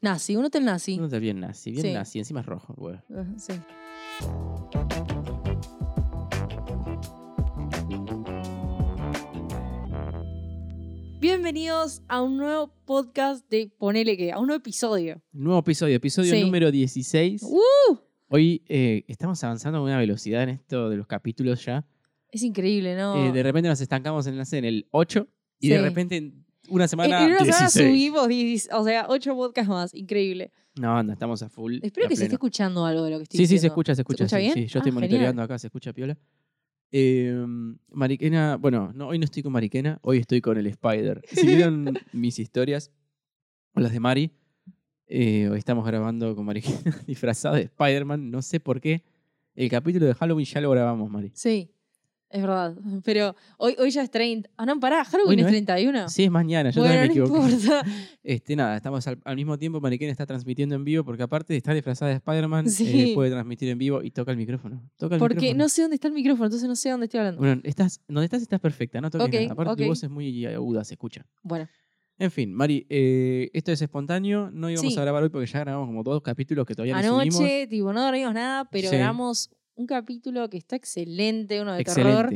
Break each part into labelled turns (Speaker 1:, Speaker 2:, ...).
Speaker 1: Nazi, un hotel nazi.
Speaker 2: Un hotel bien nazi, bien
Speaker 1: Sí.
Speaker 2: nazi, encima es rojo.
Speaker 1: Ajá, Sí. Bienvenidos a un nuevo podcast de Ponele que, a un nuevo episodio.
Speaker 2: Nuevo episodio, episodio
Speaker 1: Sí.
Speaker 2: número 16.
Speaker 1: ¡Uh!
Speaker 2: Hoy eh, estamos avanzando a una velocidad en esto de los capítulos ya.
Speaker 1: Es increíble, ¿no?
Speaker 2: Eh, de repente nos estancamos en, no sé, en el 8 y de
Speaker 1: Sí.
Speaker 2: repente en una semana,
Speaker 1: en una semana
Speaker 2: 16.
Speaker 1: subimos, 10 o sea, 8 podcasts más. Increíble.
Speaker 2: No, no, estamos a full.
Speaker 1: Espero
Speaker 2: a
Speaker 1: que se esté escuchando algo de lo que estoy
Speaker 2: Sí, sí, se
Speaker 1: diciendo.
Speaker 2: escucha, se escucha.
Speaker 1: escucha
Speaker 2: sí,
Speaker 1: bien?
Speaker 2: sí, yo estoy
Speaker 1: Ah,
Speaker 2: monitoreando acá, se escucha piola. Eh, Mariquena, bueno, no, hoy no estoy con Mariquena, hoy estoy con el Spider. Si vieron mis historias, o las de Mari, eh, hoy estamos grabando con Mariquena disfrazado de Spider-Man, no sé por qué. El capítulo de Halloween ya lo grabamos, Mari.
Speaker 1: Sí, es verdad. Pero hoy, hoy ya es 30. Ah, no, pará, Halloween
Speaker 2: no
Speaker 1: es
Speaker 2: es-
Speaker 1: 31.
Speaker 2: Sí, es mañana, yo
Speaker 1: bueno,
Speaker 2: también me
Speaker 1: no
Speaker 2: equivoqué.
Speaker 1: importa.
Speaker 2: Este, nada, estamos al, al mismo tiempo, Mariquena está transmitiendo en vivo, porque aparte de estar disfrazada de Spider-Man,
Speaker 1: Sí.
Speaker 2: eh, puede transmitir en vivo y toca el micrófono. Toca el
Speaker 1: Porque
Speaker 2: micrófono.
Speaker 1: no sé dónde está el micrófono, entonces no sé dónde estoy hablando.
Speaker 2: Bueno, estás, donde estás estás perfecta, no toques nada. Aparte tu voz es muy aguda, se escucha.
Speaker 1: Bueno,
Speaker 2: En fin, Mari, eh, esto es espontáneo. No íbamos
Speaker 1: Sí.
Speaker 2: a grabar hoy porque ya grabamos como dos capítulos que todavía no subimos.
Speaker 1: anoche, tipo, no dormimos nada, pero
Speaker 2: Sí.
Speaker 1: grabamos un capítulo que está excelente, uno de terror,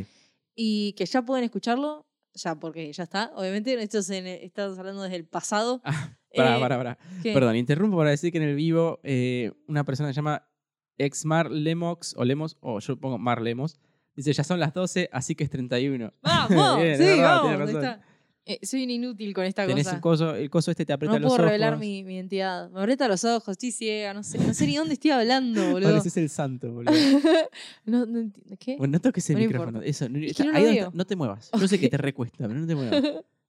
Speaker 1: y que ya pueden escucharlo, ya porque ya está, obviamente. Esto es en- estamos hablando desde el pasado.
Speaker 2: Ah, pará,
Speaker 1: Eh,
Speaker 2: pará, pará.
Speaker 1: ¿qué?
Speaker 2: Perdón, interrumpo para decir que en el vivo eh, una persona se llama Exmar Lemox o Lemos, o yo pongo Mar Lemos, dice ya son las 12, así que es 31.
Speaker 1: ¡Vamos!
Speaker 2: Bien,
Speaker 1: sí,
Speaker 2: verdad,
Speaker 1: vamos. Eh, soy un inútil con esta
Speaker 2: Tenés
Speaker 1: cosa.
Speaker 2: coso, el coso este te aprieta
Speaker 1: No
Speaker 2: los
Speaker 1: puedo
Speaker 2: ojos.
Speaker 1: revelar mi, mi identidad. Me aprieta los ojos, estoy ciega, no sé, no sé ni dónde estoy hablando, boludo.
Speaker 2: Pareces el santo, boludo.
Speaker 1: no, no entiendo. ¿Qué?
Speaker 2: Bueno, no toques el
Speaker 1: No
Speaker 2: micrófono.
Speaker 1: importa.
Speaker 2: Eso, no,
Speaker 1: Es que no
Speaker 2: ahí no te muevas. Yo sé que te recuesta, pero no te muevas.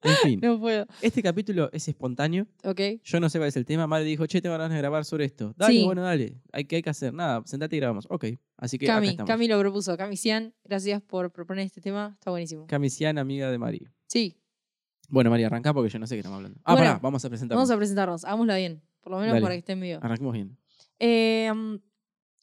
Speaker 2: En fin,
Speaker 1: No puedo.
Speaker 2: este capítulo es espontáneo.
Speaker 1: Ok.
Speaker 2: Yo no sé cuál es el tema. Madre dijo, che, tengo ganas de grabar sobre esto. Dale,
Speaker 1: Sí.
Speaker 2: bueno, dale. Hay, ¿Qué hay que hacer? Nada, sentate y grabamos. Ok. Así que acá
Speaker 1: Cami,
Speaker 2: estamos.
Speaker 1: Cami lo propuso. Cami Cian, gracias por proponer este tema. Está buenísimo.
Speaker 2: Camisiana, amiga de Mari.
Speaker 1: Sí,
Speaker 2: Bueno, María, arranca porque yo no sé qué estamos hablando. Ah,
Speaker 1: Bueno,
Speaker 2: pará, vamos a presentarnos.
Speaker 1: vamos a presentarnos. Hagámoslo bien. Por lo menos
Speaker 2: Dale.
Speaker 1: para que esté en vivo.
Speaker 2: Arranquemos bien.
Speaker 1: Eh, mm,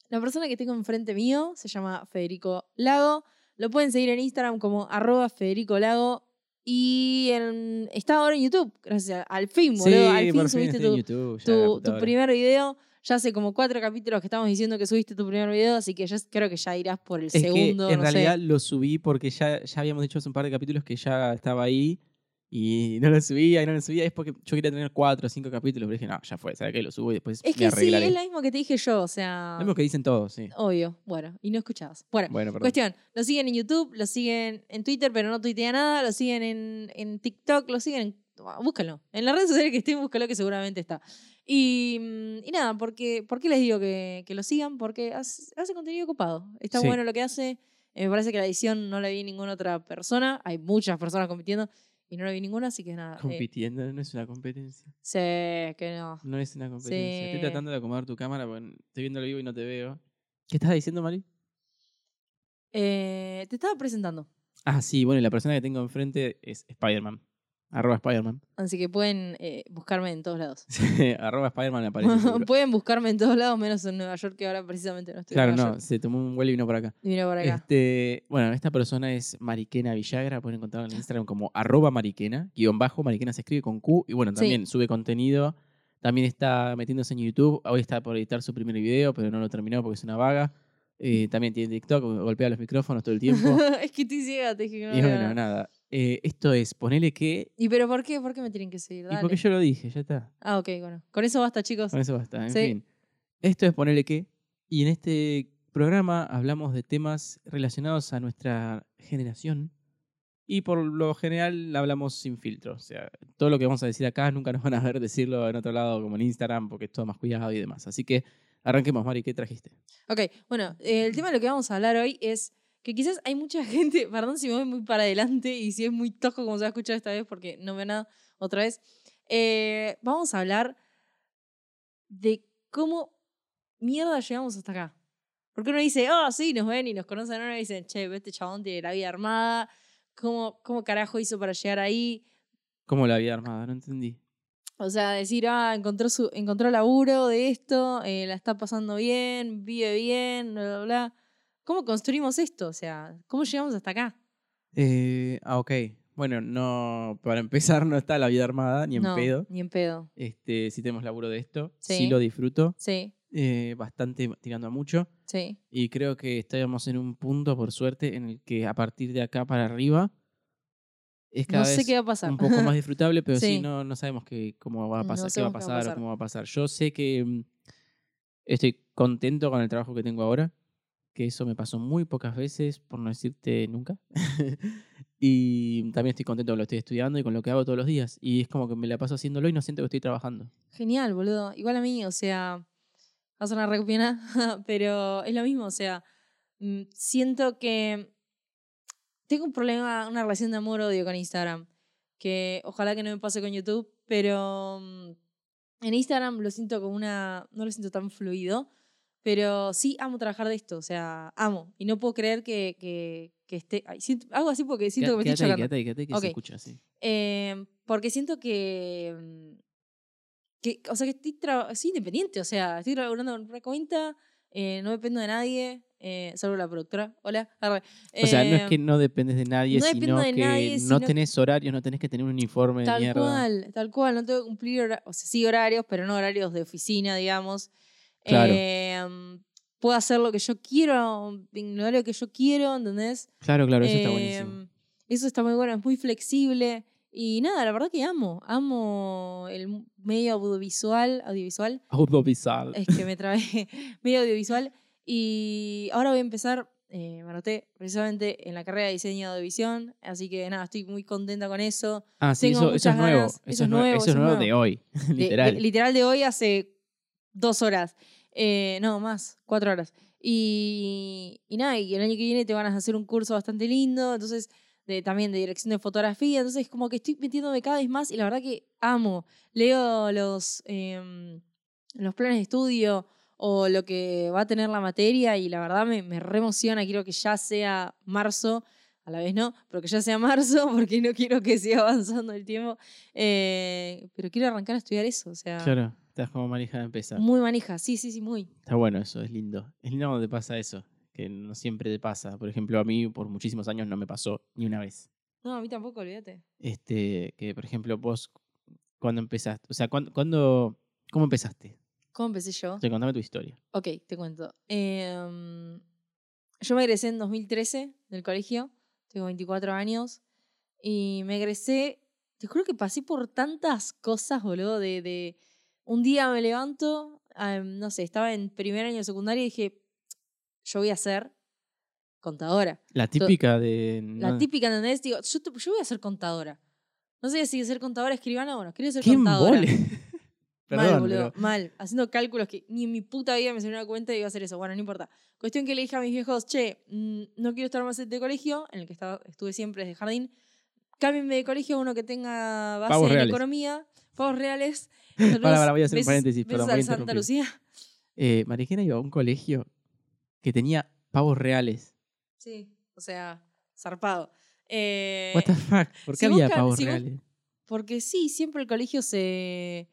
Speaker 1: la persona que tengo enfrente mío se llama Federico Lago. Lo pueden seguir en Instagram como arroba Federico Lago. Y en- está ahora en YouTube. Gracias. Al fin, boludo. al fin
Speaker 2: por
Speaker 1: subiste
Speaker 2: estoy en
Speaker 1: tu,
Speaker 2: YouTube. ya, la
Speaker 1: tu,
Speaker 2: puta
Speaker 1: tu
Speaker 2: hora.
Speaker 1: primer video. Ya hace como cuatro capítulos que estamos diciendo que subiste tu primer video, así que ya creo que ya irás por el
Speaker 2: Es que
Speaker 1: segundo.
Speaker 2: en
Speaker 1: no
Speaker 2: realidad lo subí porque ya, ya habíamos dicho hace un par de capítulos que ya estaba ahí y no lo subía y no lo subía. Es porque yo quería tener cuatro o cinco capítulos, pero dije, no, ya fue, ¿sabes qué? Lo subo y después
Speaker 1: Es
Speaker 2: me
Speaker 1: que sí, es lo mismo que te dije yo, o sea.
Speaker 2: Lo mismo que dicen todos, sí.
Speaker 1: Obvio. Bueno, y no escuchabas. Bueno,
Speaker 2: Bueno.
Speaker 1: Cuestión, lo siguen en YouTube, lo siguen en Twitter, pero no tuitea nada, lo siguen en, en TikTok, lo siguen en... ah, Búscalo. En las redes sociales que estén, búscalo que seguramente está. Y, mm, y nada, porque, ¿por qué les digo que, que lo sigan? Porque hace, hace contenido ocupado. Está
Speaker 2: Sí.
Speaker 1: bueno lo que hace. Eh, me parece que la edición no la vi ninguna otra persona. Hay muchas personas compitiendo y no la vi ninguna, así que nada. eh,
Speaker 2: Compitiendo, no es una competencia.
Speaker 1: sé que no.
Speaker 2: No es una competencia. Estoy
Speaker 1: Sí.
Speaker 2: tratando de acomodar tu cámara porque estoy viendo el vivo y no te veo. ¿Qué estás diciendo, Mari?
Speaker 1: Eh, te estaba presentando.
Speaker 2: Ah, sí, bueno, y la persona que tengo enfrente es Spider-Man. Arroba Spider-Man.
Speaker 1: Así que pueden eh, buscarme en todos lados.
Speaker 2: Sí, Arroba Spider-Man aparece.
Speaker 1: Pueden buscarme en todos lados, menos en Nueva York, que ahora precisamente no estoy
Speaker 2: Claro,
Speaker 1: en Nueva
Speaker 2: no,
Speaker 1: York.
Speaker 2: se tomó un vuelo y vino por acá.
Speaker 1: Y vine por acá.
Speaker 2: Este, bueno, esta persona es Mariquena Villagra, pueden encontrarla en Instagram como arroba mariquena, guion bajo, mariquena se escribe con Q, y bueno,
Speaker 1: Sí.
Speaker 2: también sube contenido, también está metiéndose en YouTube, hoy está por editar su primer video, pero no lo terminó porque es una vaga, Eh, también tiene TikTok, golpea los micrófonos todo el tiempo,
Speaker 1: es que estoy ciega, te dije que no
Speaker 2: y bueno,
Speaker 1: nada.
Speaker 2: Eh, esto es, ponele que,
Speaker 1: ¿Y pero por qué? ¿Por qué me tienen que seguir?
Speaker 2: y
Speaker 1: Dale.
Speaker 2: porque yo lo dije, ya está,
Speaker 1: Ah, ok, bueno. Con eso basta, chicos.
Speaker 2: con eso basta, en
Speaker 1: Sí.
Speaker 2: fin. Esto es ponele que, y en este programa hablamos de temas relacionados a nuestra generación y por lo general hablamos sin filtro. O sea, todo lo que vamos a decir acá nunca nos van a ver decirlo en otro lado como en Instagram porque es todo más cuidado y demás. Así que arranquemos, Mari, ¿qué trajiste?
Speaker 1: Ok, bueno, eh, el tema de lo que vamos a hablar hoy es que quizás hay mucha gente, perdón si me voy muy para adelante y si es muy tosco como se va a escuchar esta vez porque no veo nada otra vez. Eh, vamos a hablar de cómo mierda llegamos hasta acá. Porque uno dice, oh, sí, nos ven y nos conocen, uno dicen, che, este chabón tiene la vida armada, ¿cómo, cómo carajo hizo para llegar ahí?
Speaker 2: ¿Cómo la vida armada? No entendí.
Speaker 1: O sea, decir, ah, encontró, su, encontró laburo de esto, eh, la está pasando bien, vive bien, bla, bla, bla. ¿Cómo construimos esto? O sea, ¿cómo llegamos hasta acá?
Speaker 2: Eh, ah, ok. Bueno, no, para empezar no está la vida armada, ni en
Speaker 1: no,
Speaker 2: pedo.
Speaker 1: Ni en pedo.
Speaker 2: Este, sí tenemos laburo de esto, sí,
Speaker 1: Sí.
Speaker 2: lo disfruto,
Speaker 1: Sí,
Speaker 2: eh, bastante tirando a mucho.
Speaker 1: sí.
Speaker 2: Y creo que estamos en un punto, por suerte, en el que a partir de acá para arriba es cada
Speaker 1: No sé
Speaker 2: vez
Speaker 1: qué va a pasar.
Speaker 2: un poco más disfrutable, pero sí,
Speaker 1: Sí.
Speaker 2: no, no sabemos que, cómo va a
Speaker 1: No
Speaker 2: pasar, qué va a
Speaker 1: qué va a
Speaker 2: pasar, o
Speaker 1: pasar.
Speaker 2: cómo va a pasar. Yo sé que mm, estoy contento con el trabajo que tengo ahora, que eso me pasó muy pocas veces, por no decirte nunca. y también estoy contento con lo que estoy estudiando y con lo que hago todos los días. Y es como que me la paso haciéndolo y no siento que estoy trabajando.
Speaker 1: Genial, boludo. Igual a mí, o sea, va a sonar re pena, pero es lo mismo, o sea, mm, siento que tengo un problema, una relación de amor-odio con Instagram, que ojalá que no me pase con YouTube, pero mm, en Instagram lo siento como una, no lo siento tan fluido, pero sí amo trabajar de esto, o sea, amo, y no puedo creer que, que, que esté, ay, siento- hago así porque siento que me
Speaker 2: Quédate
Speaker 1: estoy chocando.
Speaker 2: quédate quédate que
Speaker 1: Ok.
Speaker 2: se escucha así.
Speaker 1: Eh, porque siento que, mm, que. O sea, que estoy, soy independiente. O sea, estoy trabajando con una cuenta. eh, no dependo de nadie. Eh, salvo la productora. Hola. arre.
Speaker 2: O sea, no es
Speaker 1: Eh,
Speaker 2: que no dependes de nadie,
Speaker 1: no
Speaker 2: sino
Speaker 1: de
Speaker 2: que
Speaker 1: nadie,
Speaker 2: no
Speaker 1: sino-
Speaker 2: tenés horarios, no tenés que tener un uniforme de
Speaker 1: Tal
Speaker 2: mierda.
Speaker 1: cual, tal cual. No tengo que cumplir o sea, sí horarios, pero no horarios de oficina, digamos.
Speaker 2: Claro.
Speaker 1: Eh, puedo hacer lo que yo quiero, el horario que yo quiero, ¿entendés?
Speaker 2: Claro, claro, eso está buenísimo.
Speaker 1: Em, Eso está muy bueno, es muy flexible. Y nada, la verdad que amo. Amo el medio audiovisual. Audiovisual.
Speaker 2: Audiovisual.
Speaker 1: Es que me trabé. medio audiovisual. Y ahora voy a empezar. Eh, me anoté precisamente en la carrera de diseño de audiovisión. Así que nada, estoy muy contenta con eso.
Speaker 2: Ah, sí,
Speaker 1: tengo
Speaker 2: eso, es nuevo.
Speaker 1: ganas.
Speaker 2: Eso, es nuevo, eso es nuevo de hoy, literal.
Speaker 1: de- literal de hoy hace dos horas. Eh, no, más, cuatro horas. Y, y nada, y el año que viene te van a hacer un curso bastante lindo, entonces de, también de dirección de fotografía, entonces como que estoy metiéndome cada vez más y la verdad que amo. Leo los, em, los planes de estudio o lo que va a tener la materia y la verdad me, me re emociona, quiero que ya sea marzo, a la vez no, pero que ya sea marzo porque no quiero que siga avanzando el tiempo, Eh, pero quiero arrancar a estudiar eso, o sea,
Speaker 2: Claro, estás como manija de empezar.
Speaker 1: muy manija, sí, sí, sí, muy.
Speaker 2: Está bueno eso, es lindo. Es lindo cuando te pasa eso, que no siempre te pasa. Por ejemplo, a mí por muchísimos años no me pasó ni una vez.
Speaker 1: No, a mí tampoco, olvídate.
Speaker 2: Este, que por ejemplo vos, cuando empezaste, o sea, cuando, cuando ¿cómo empezaste?
Speaker 1: ¿Cómo empecé yo?
Speaker 2: O sea, contame tu historia.
Speaker 1: Ok, te cuento. Em, yo me egresé en 2013 del colegio, tengo 24 años, y me egresé, te juro que pasé por tantas cosas, boludo, de, de un día me levanto, em, no sé, estaba en primer año de secundaria y dije, yo voy a ser contadora.
Speaker 2: La típica de...
Speaker 1: La
Speaker 2: no-
Speaker 1: típica, ¿entendés? Digo, yo, te- yo voy a ser contadora. No sé si ser contadora, escribana, bueno, quería ser
Speaker 2: ¡Qué
Speaker 1: contadora.
Speaker 2: embole!
Speaker 1: mal, boludo,
Speaker 2: pero-
Speaker 1: mal. Haciendo cálculos que ni en mi puta vida me salió una cuenta y iba a hacer eso. Bueno, no importa. Cuestión que le dije a mis viejos, che, mm, no quiero estar más en este colegio, en el que estaba, estuve siempre desde jardín. Cámbienme de colegio a uno que tenga base
Speaker 2: Pavos
Speaker 1: en
Speaker 2: reales.
Speaker 1: economía, pavos reales.
Speaker 2: Para, para, voy a hacer un
Speaker 1: Besos-
Speaker 2: paréntesis,
Speaker 1: besos
Speaker 2: perdón, voy a
Speaker 1: Santa. Lucía.
Speaker 2: Eh, Marijena iba a un colegio que tenía pavos reales.
Speaker 1: Sí, o sea, zarpado. Eh,
Speaker 2: What the fuck? ¿Por qué
Speaker 1: si
Speaker 2: había
Speaker 1: buscan-
Speaker 2: pavos
Speaker 1: si
Speaker 2: reales?
Speaker 1: Porque sí, siempre el colegio se.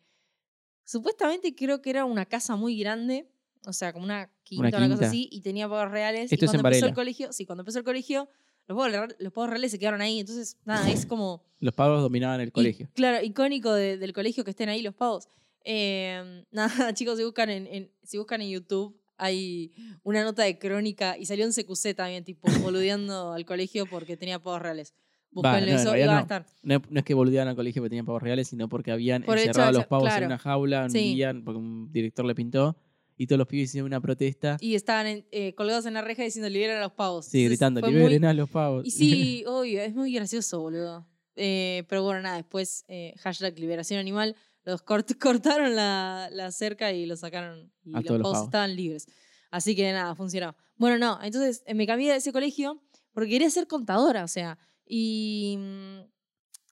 Speaker 1: Supuestamente creo que era una casa muy grande, o sea, como una quinta, una,
Speaker 2: quinta.
Speaker 1: cosa así, y tenía pavos reales.
Speaker 2: Esto
Speaker 1: y
Speaker 2: es en
Speaker 1: cuando empezó el colegio, sí, cuando empezó el colegio, los pavos reales se quedaron ahí. Entonces, nada, es como.
Speaker 2: Los pavos dominaban el colegio.
Speaker 1: claro, icónico de- del colegio que estén ahí los pavos. Eh, nada, chicos, si buscan en, en- si buscan en YouTube, hay una nota de crónica y salió en CQC también, tipo, boludeando al colegio porque tenía pavos reales.
Speaker 2: No, en
Speaker 1: eso y
Speaker 2: realidad
Speaker 1: va a
Speaker 2: no.
Speaker 1: estar.
Speaker 2: No, no es que boludeaban al colegio porque tenían pavos reales, sino porque habían
Speaker 1: Por el hecho
Speaker 2: encerrado a los pavos
Speaker 1: claro.
Speaker 2: en una jaula un
Speaker 1: Sí.
Speaker 2: día, porque un director le pintó, y todos los pibes hicieron una protesta.
Speaker 1: Y estaban en- eh, colgados en la reja diciendo liberen a los pavos.
Speaker 2: sí,
Speaker 1: Entonces,
Speaker 2: gritando,
Speaker 1: fue muy-
Speaker 2: liberen a los pavos.
Speaker 1: Y sí, obvio, es muy gracioso, boludo. Eh, pero bueno, nada, después eh, hashtag liberación animal, los cort- cortaron la, la cerca y los sacaron y
Speaker 2: A
Speaker 1: los
Speaker 2: los
Speaker 1: pavos estaban libres. Así que nada, funcionó. Bueno, no, entonces me cambié de ese colegio porque quería ser contadora, o sea, y mm,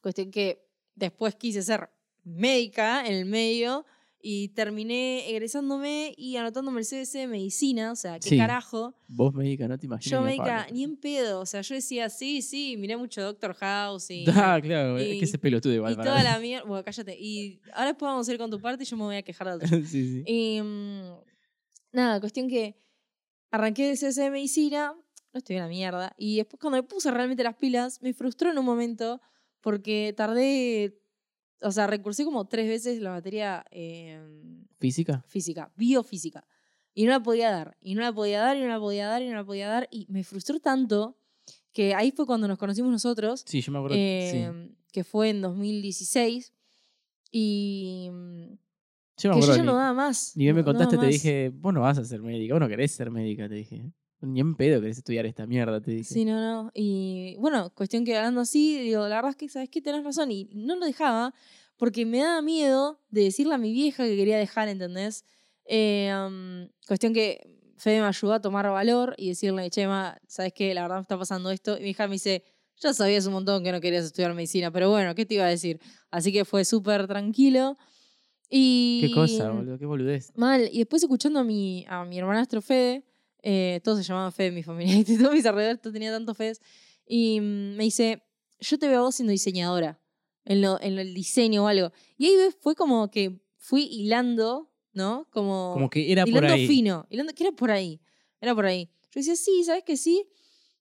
Speaker 1: cuestión que después quise ser médica en el medio y terminé egresándome y anotándome el CBC de medicina, o sea, qué
Speaker 2: Sí.
Speaker 1: carajo.
Speaker 2: Vos médica, no te imaginas.
Speaker 1: Yo médica, ni en pedo. O sea, yo decía, sí, sí, miré mucho Doctor House y,
Speaker 2: Ah, claro, es que ese pelotudo igual.
Speaker 1: y
Speaker 2: para
Speaker 1: toda la mierda. Bueno, cállate. Y ahora después vamos a ir con tu parte y yo me voy a quejar del tuyo.
Speaker 2: sí, sí.
Speaker 1: Y mm, nada, cuestión que arranqué el CSC de medicina, no estoy en la mierda. Y después cuando me puse realmente las pilas, me frustró en un momento porque tardé, o sea, recursé como tres veces la materia eh,
Speaker 2: ¿Física?
Speaker 1: física, biofísica. Y no la podía dar, y no la podía dar, y no la podía dar, y no la podía dar. Y me frustró tanto que ahí fue cuando nos conocimos nosotros,
Speaker 2: Sí, yo me acuerdo. sí.
Speaker 1: eh, que fue en 2016. Y mm,
Speaker 2: Yo me
Speaker 1: que yo
Speaker 2: acuerdo
Speaker 1: ya
Speaker 2: ni,
Speaker 1: no daba más.
Speaker 2: ni bien me
Speaker 1: no
Speaker 2: contaste, te dije, vos no vas a ser médica, vos no querés ser médica, te dije. Ni en pedo querés estudiar esta mierda, te dije.
Speaker 1: Sí, no, no. Y bueno, cuestión que hablando así, digo, la verdad es que, ¿sabes qué? Tenés razón. Y no lo dejaba porque me daba miedo de decirle a mi vieja que quería dejar, ¿entendés? Eh, um, cuestión que Fede me ayudó a tomar valor y decirle, Chema, ¿sabes qué? La verdad me está pasando esto. Y mi hija me dice, ya sabías un montón que no querías estudiar medicina, pero bueno, ¿qué te iba a decir? Así que fue súper tranquilo. Y
Speaker 2: Qué cosa, boludo, qué boludez.
Speaker 1: Mal. Y después escuchando a mi, a mi hermanastro Fede, eh, todos se llamaban Fede en mi familia, y todos mis alrededores todos tenía tantos Fedes, y mm, me dice, yo te veo a vos siendo diseñadora, en, lo, en el diseño o algo. Y ahí fue como que fui hilando, ¿no? Como,
Speaker 2: Como que era por
Speaker 1: hilando
Speaker 2: ahí.
Speaker 1: fino, hilando, que era por ahí, era por ahí. Yo decía, sí, ¿sabes que sí?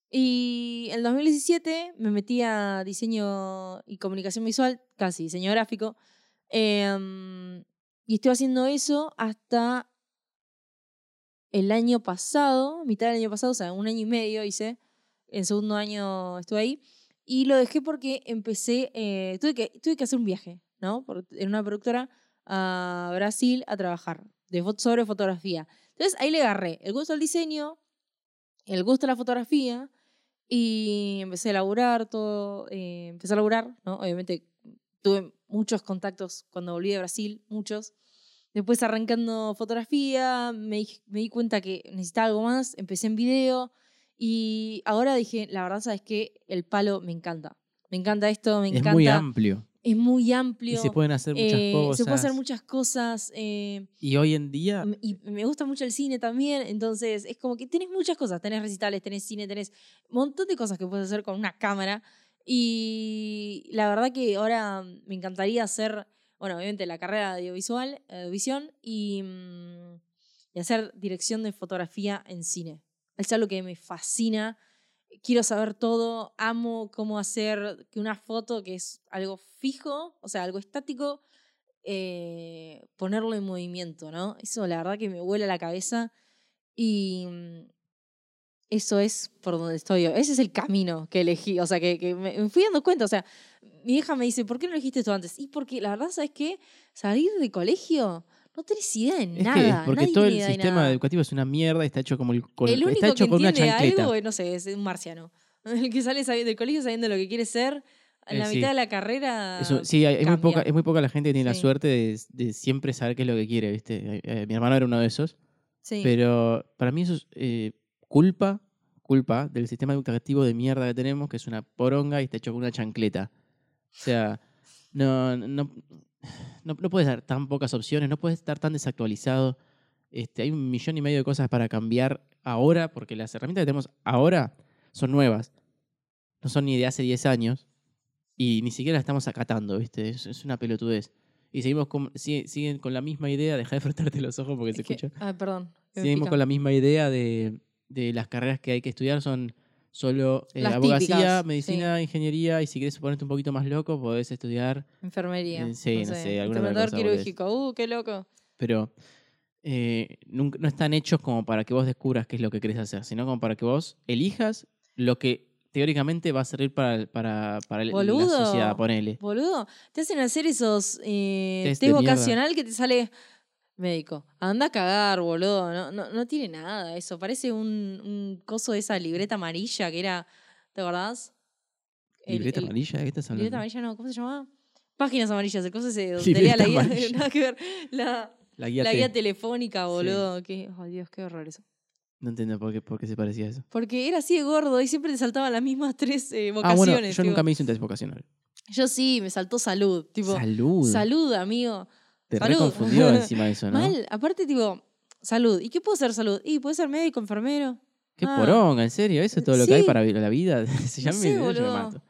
Speaker 1: Y en 2017 me metí a diseño y comunicación visual, casi diseño gráfico, em, y estoy haciendo eso hasta el año pasado, mitad del año pasado, o sea, un año y medio hice. En segundo año estuve ahí. Y lo dejé porque empecé, eh, tuve, que, tuve que hacer un viaje, ¿no? Por- en una productora a Brasil a trabajar de, sobre fotografía. Entonces ahí le agarré el gusto al diseño, el gusto a la fotografía y empecé a laburar todo, eh, empecé a laburar, ¿no? Obviamente tuve muchos contactos cuando volví de Brasil, muchos. Después arrancando fotografía, me, di- me di cuenta que necesitaba algo más, empecé en video y ahora dije, la verdad, ¿sabes qué? El palo me encanta. Me encanta esto, me
Speaker 2: Es
Speaker 1: encanta.
Speaker 2: muy amplio.
Speaker 1: Es muy amplio.
Speaker 2: Y se pueden hacer muchas
Speaker 1: eh,
Speaker 2: cosas.
Speaker 1: Se puede hacer muchas cosas. eh,
Speaker 2: Y hoy en día,
Speaker 1: y me gusta mucho el cine también, entonces es como que tenés muchas cosas, tenés recitales, tenés cine, tenés un montón de cosas que puedes hacer con una cámara y la verdad que ahora me encantaría hacer, bueno, obviamente la carrera de audiovisual, audiovisión y, mm, y hacer dirección de fotografía en cine. Es algo que me fascina, quiero saber todo, amo cómo hacer que una foto que es algo fijo, o sea, algo estático, eh, ponerlo en movimiento, ¿no? Eso la verdad que me vuela la cabeza y mm, eso es por donde estoy yo. Ese es el camino que elegí, o sea, que, que me, fui dando cuenta, o sea, mi hija me dice, ¿por qué no elegiste esto antes? Y porque la verdad, ¿sabes qué? Salir de colegio, no tenés idea de
Speaker 2: es
Speaker 1: nada.
Speaker 2: que es porque
Speaker 1: nadie
Speaker 2: todo el sistema
Speaker 1: nada.
Speaker 2: educativo es una mierda y está hecho como el, con,
Speaker 1: El único
Speaker 2: está hecho
Speaker 1: que
Speaker 2: con una
Speaker 1: entiende
Speaker 2: chancleta.
Speaker 1: algo, no sé, es un marciano. El que sale del colegio sabiendo lo que quiere ser, en
Speaker 2: Eh,
Speaker 1: la
Speaker 2: sí.
Speaker 1: mitad de la carrera.
Speaker 2: Eso- sí, hay- es muy, poca, es muy poca la gente que tiene la
Speaker 1: Sí.
Speaker 2: suerte de, de siempre saber qué es lo que quiere, ¿viste? Eh, eh, mi hermano era uno de esos.
Speaker 1: Sí.
Speaker 2: Pero para mí eso es eh, culpa, culpa del sistema educativo de mierda que tenemos, que es una poronga y está hecho con una chancleta. O sea, no, no, no, no puedes dar tan pocas opciones, no puedes estar tan desactualizado. Este, hay un millón y medio de cosas para cambiar ahora, porque las herramientas que tenemos ahora son nuevas. No son ni de hace 10 años y ni siquiera las estamos acatando, ¿viste? Es, es una pelotudez. Y seguimos con, sigue- siguen con la misma idea, deja de frotarte los ojos porque se
Speaker 1: Es que-
Speaker 2: escucha.
Speaker 1: Ay, perdón.
Speaker 2: Seguimos con la misma idea de, de las carreras que hay que estudiar son solo eh, abogacía,
Speaker 1: típicas,
Speaker 2: medicina, ingeniería y si quieres ponerte un poquito más loco podés estudiar,
Speaker 1: Enfermería.
Speaker 2: Eh, sí, no sé, alguna cosa, boludez.
Speaker 1: quirúrgico. Uh, qué loco.
Speaker 2: pero eh, nunca- no están hechos como para que vos descubras qué es lo que querés hacer, sino como para que vos elijas lo que teóricamente va a servir para, para, para el- la
Speaker 1: Boludo.
Speaker 2: sociedad, ponele.
Speaker 1: Boludo, te hacen hacer esos eh,
Speaker 2: Test
Speaker 1: test,
Speaker 2: mierda.
Speaker 1: vocacional que te sale médico. Anda a cagar, boludo. No, no, no tiene nada eso. Parece un, un coso de esa libreta amarilla que era. ¿Te acordás? El-
Speaker 2: ¿Libreta
Speaker 1: el-
Speaker 2: amarilla? ¿De qué estás hablando?
Speaker 1: Libreta amarilla, no, ¿cómo se llamaba? Páginas amarillas, el coso ese donde leía la guía. Nada que ver. La,
Speaker 2: La guía,
Speaker 1: la
Speaker 2: T.
Speaker 1: guía telefónica, boludo. Que, oh, Dios, qué horror eso.
Speaker 2: No entiendo por qué, por qué se parecía a eso.
Speaker 1: Porque era así de gordo y siempre te saltaban las mismas tres eh,
Speaker 2: Ah,
Speaker 1: vocaciones.
Speaker 2: bueno, yo
Speaker 1: tipo.
Speaker 2: nunca me hice un test vocacional.
Speaker 1: Yo sí, me saltó salud. Tipo,
Speaker 2: Salud.
Speaker 1: salud, amigo.
Speaker 2: Te
Speaker 1: Salud.
Speaker 2: reconfundió encima eso, ¿no?
Speaker 1: Mal, aparte, tipo, salud. ¿Y qué puedo ser salud? Y puede ser médico, enfermero.
Speaker 2: Qué
Speaker 1: Ah.
Speaker 2: poronga, en serio, eso es todo lo que hay
Speaker 1: Sí.
Speaker 2: para la vida. Se llama
Speaker 1: sé,
Speaker 2: yo me mato.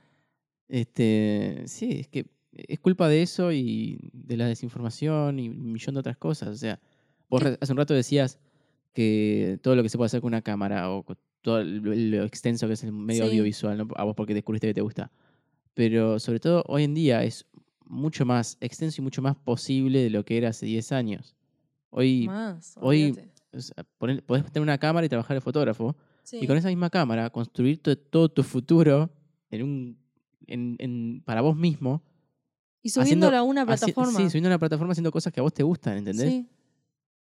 Speaker 2: Este, sí, es que es culpa de eso y de la desinformación y un millón de otras cosas. O sea, vos re- hace un rato decías que todo lo que se puede hacer con una cámara o con todo lo, lo extenso que es el medio
Speaker 1: Sí.
Speaker 2: audiovisual, ¿no? a vos porque descubriste que te gusta. pero sobre todo hoy en día es mucho más extenso y mucho más posible de lo que era hace 10 años. Hoy
Speaker 1: Más.
Speaker 2: hoy- o sea, poner- podés tener una cámara y trabajar de fotógrafo,
Speaker 1: Sí.
Speaker 2: y con esa misma cámara construir to- todo tu futuro en un, en- en- para vos mismo.
Speaker 1: Y subiéndolo
Speaker 2: haciendo-
Speaker 1: a una
Speaker 2: haci-
Speaker 1: plataforma.
Speaker 2: sí, subiendo a una plataforma haciendo cosas que a vos te gustan, ¿entendés?
Speaker 1: Sí.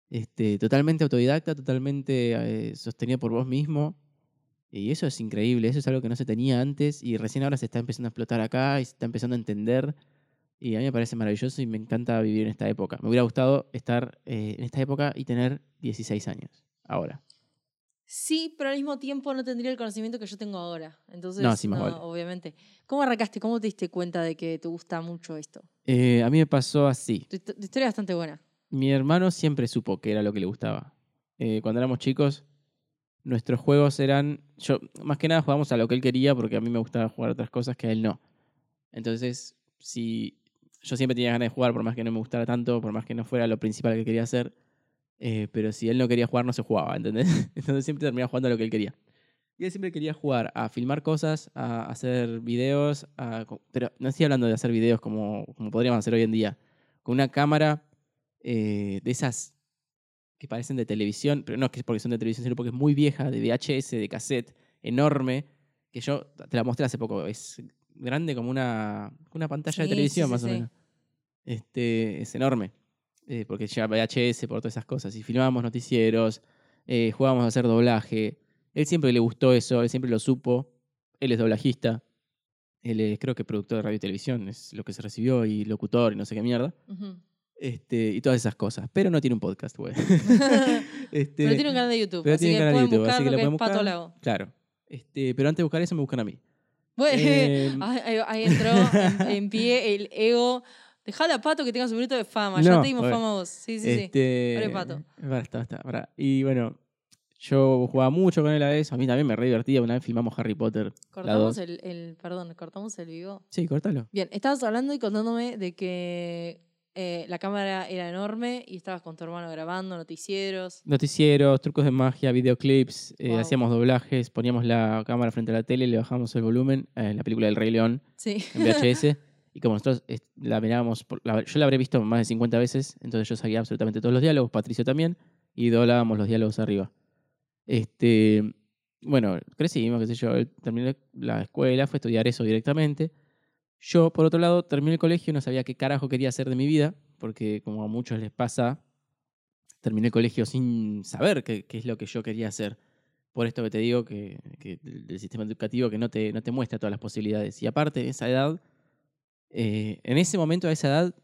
Speaker 2: Este, totalmente autodidacta, totalmente eh, sostenido por vos mismo. Y eso es increíble, eso es algo que no se tenía antes y recién ahora se está empezando a explotar acá y se está empezando a entender. Y a mí me parece maravilloso y me encanta vivir en esta época. Me hubiera gustado estar eh, en esta época y tener 16 años ahora.
Speaker 1: Sí, pero al mismo tiempo no tendría el conocimiento que yo tengo ahora. Entonces,
Speaker 2: No, sí, más vale.
Speaker 1: obviamente. ¿Cómo arrancaste? ¿Cómo te diste cuenta de que te gusta mucho esto?
Speaker 2: Eh, a mí me pasó así.
Speaker 1: Tu historia es bastante buena.
Speaker 2: Mi hermano siempre supo que era lo que le gustaba. Eh, cuando éramos chicos, nuestros juegos eran. Yo, más que nada, jugábamos a lo que él quería porque a mí me gustaba jugar otras cosas que a él no. Entonces, si. Yo siempre tenía ganas de jugar, por más que no me gustara tanto, por más que no fuera lo principal que quería hacer. eh, pero si él no quería jugar, no se jugaba, ¿entendés? Entonces siempre terminaba jugando a lo que él quería. Y él siempre quería jugar a filmar cosas, a hacer videos, a pero no estoy hablando de hacer videos como, como podríamos hacer hoy en día. Con una cámara eh, de esas que parecen de televisión, pero no es que porque son de televisión, sino porque es muy vieja, de VHS, de cassette, enorme, que yo te la mostré hace poco. Es grande como una, una pantalla de televisión,
Speaker 1: sí,
Speaker 2: más
Speaker 1: sí,
Speaker 2: o menos. Este, es enorme, eh, porque lleva VHS por todas esas cosas. Y filmábamos noticieros, eh, jugábamos a hacer doblaje. Él siempre le gustó eso, él siempre lo supo. Él es doblajista. Él es, creo que productor de radio y televisión, es lo que se recibió, y locutor y no sé qué mierda. Este, y todas esas cosas. Pero no tiene un podcast, güey. este,
Speaker 1: pero tiene un canal de YouTube.
Speaker 2: pero
Speaker 1: así
Speaker 2: tiene
Speaker 1: que
Speaker 2: canal de YouTube, así que
Speaker 1: lo
Speaker 2: pueden
Speaker 1: Pato
Speaker 2: buscar.
Speaker 1: Lago.
Speaker 2: Claro. Este, pero antes de buscar eso me buscan a mí.
Speaker 1: Bueno,
Speaker 2: Em,
Speaker 1: ahí, entró en, en pie el ego. Dejale a Pato que tenga su minuto de fama. ya te dimos
Speaker 2: bueno.
Speaker 1: fama a vos. Sí, sí, sí.
Speaker 2: este,
Speaker 1: Pobre Pato.
Speaker 2: Basta, basta, pará. Y bueno, yo jugaba mucho con él a eso. A mí también me re divertía. Una vez filmamos Harry Potter.
Speaker 1: Cortamos el, el. Perdón, cortamos el vivo.
Speaker 2: Sí, cortalo.
Speaker 1: Bien, estabas hablando y contándome de que eh, la cámara era enorme y estabas con tu hermano grabando noticieros.
Speaker 2: Noticieros, trucos de magia, videoclips, eh,
Speaker 1: Wow.
Speaker 2: hacíamos doblajes, poníamos la cámara frente a la tele, le bajábamos el volumen, eh, la película del Rey León
Speaker 1: Sí.
Speaker 2: en VHS. y como nosotros eh, la mirábamos, por- la- yo la habré visto más de 50 veces, entonces yo sabía absolutamente todos los diálogos, Patricio también, y doblábamos los diálogos arriba. Este, bueno, crecimos, qué sé yo, terminé la escuela, fue a estudiar eso directamente. Yo, por otro lado, terminé el colegio, no sabía qué carajo quería hacer de mi vida, porque como a muchos les pasa, terminé el colegio sin saber qué, qué es lo que yo quería hacer. Por esto que te digo, que, que del sistema educativo que no te, no te muestra todas las posibilidades. Y aparte, en esa edad, eh, en ese momento, a esa edad,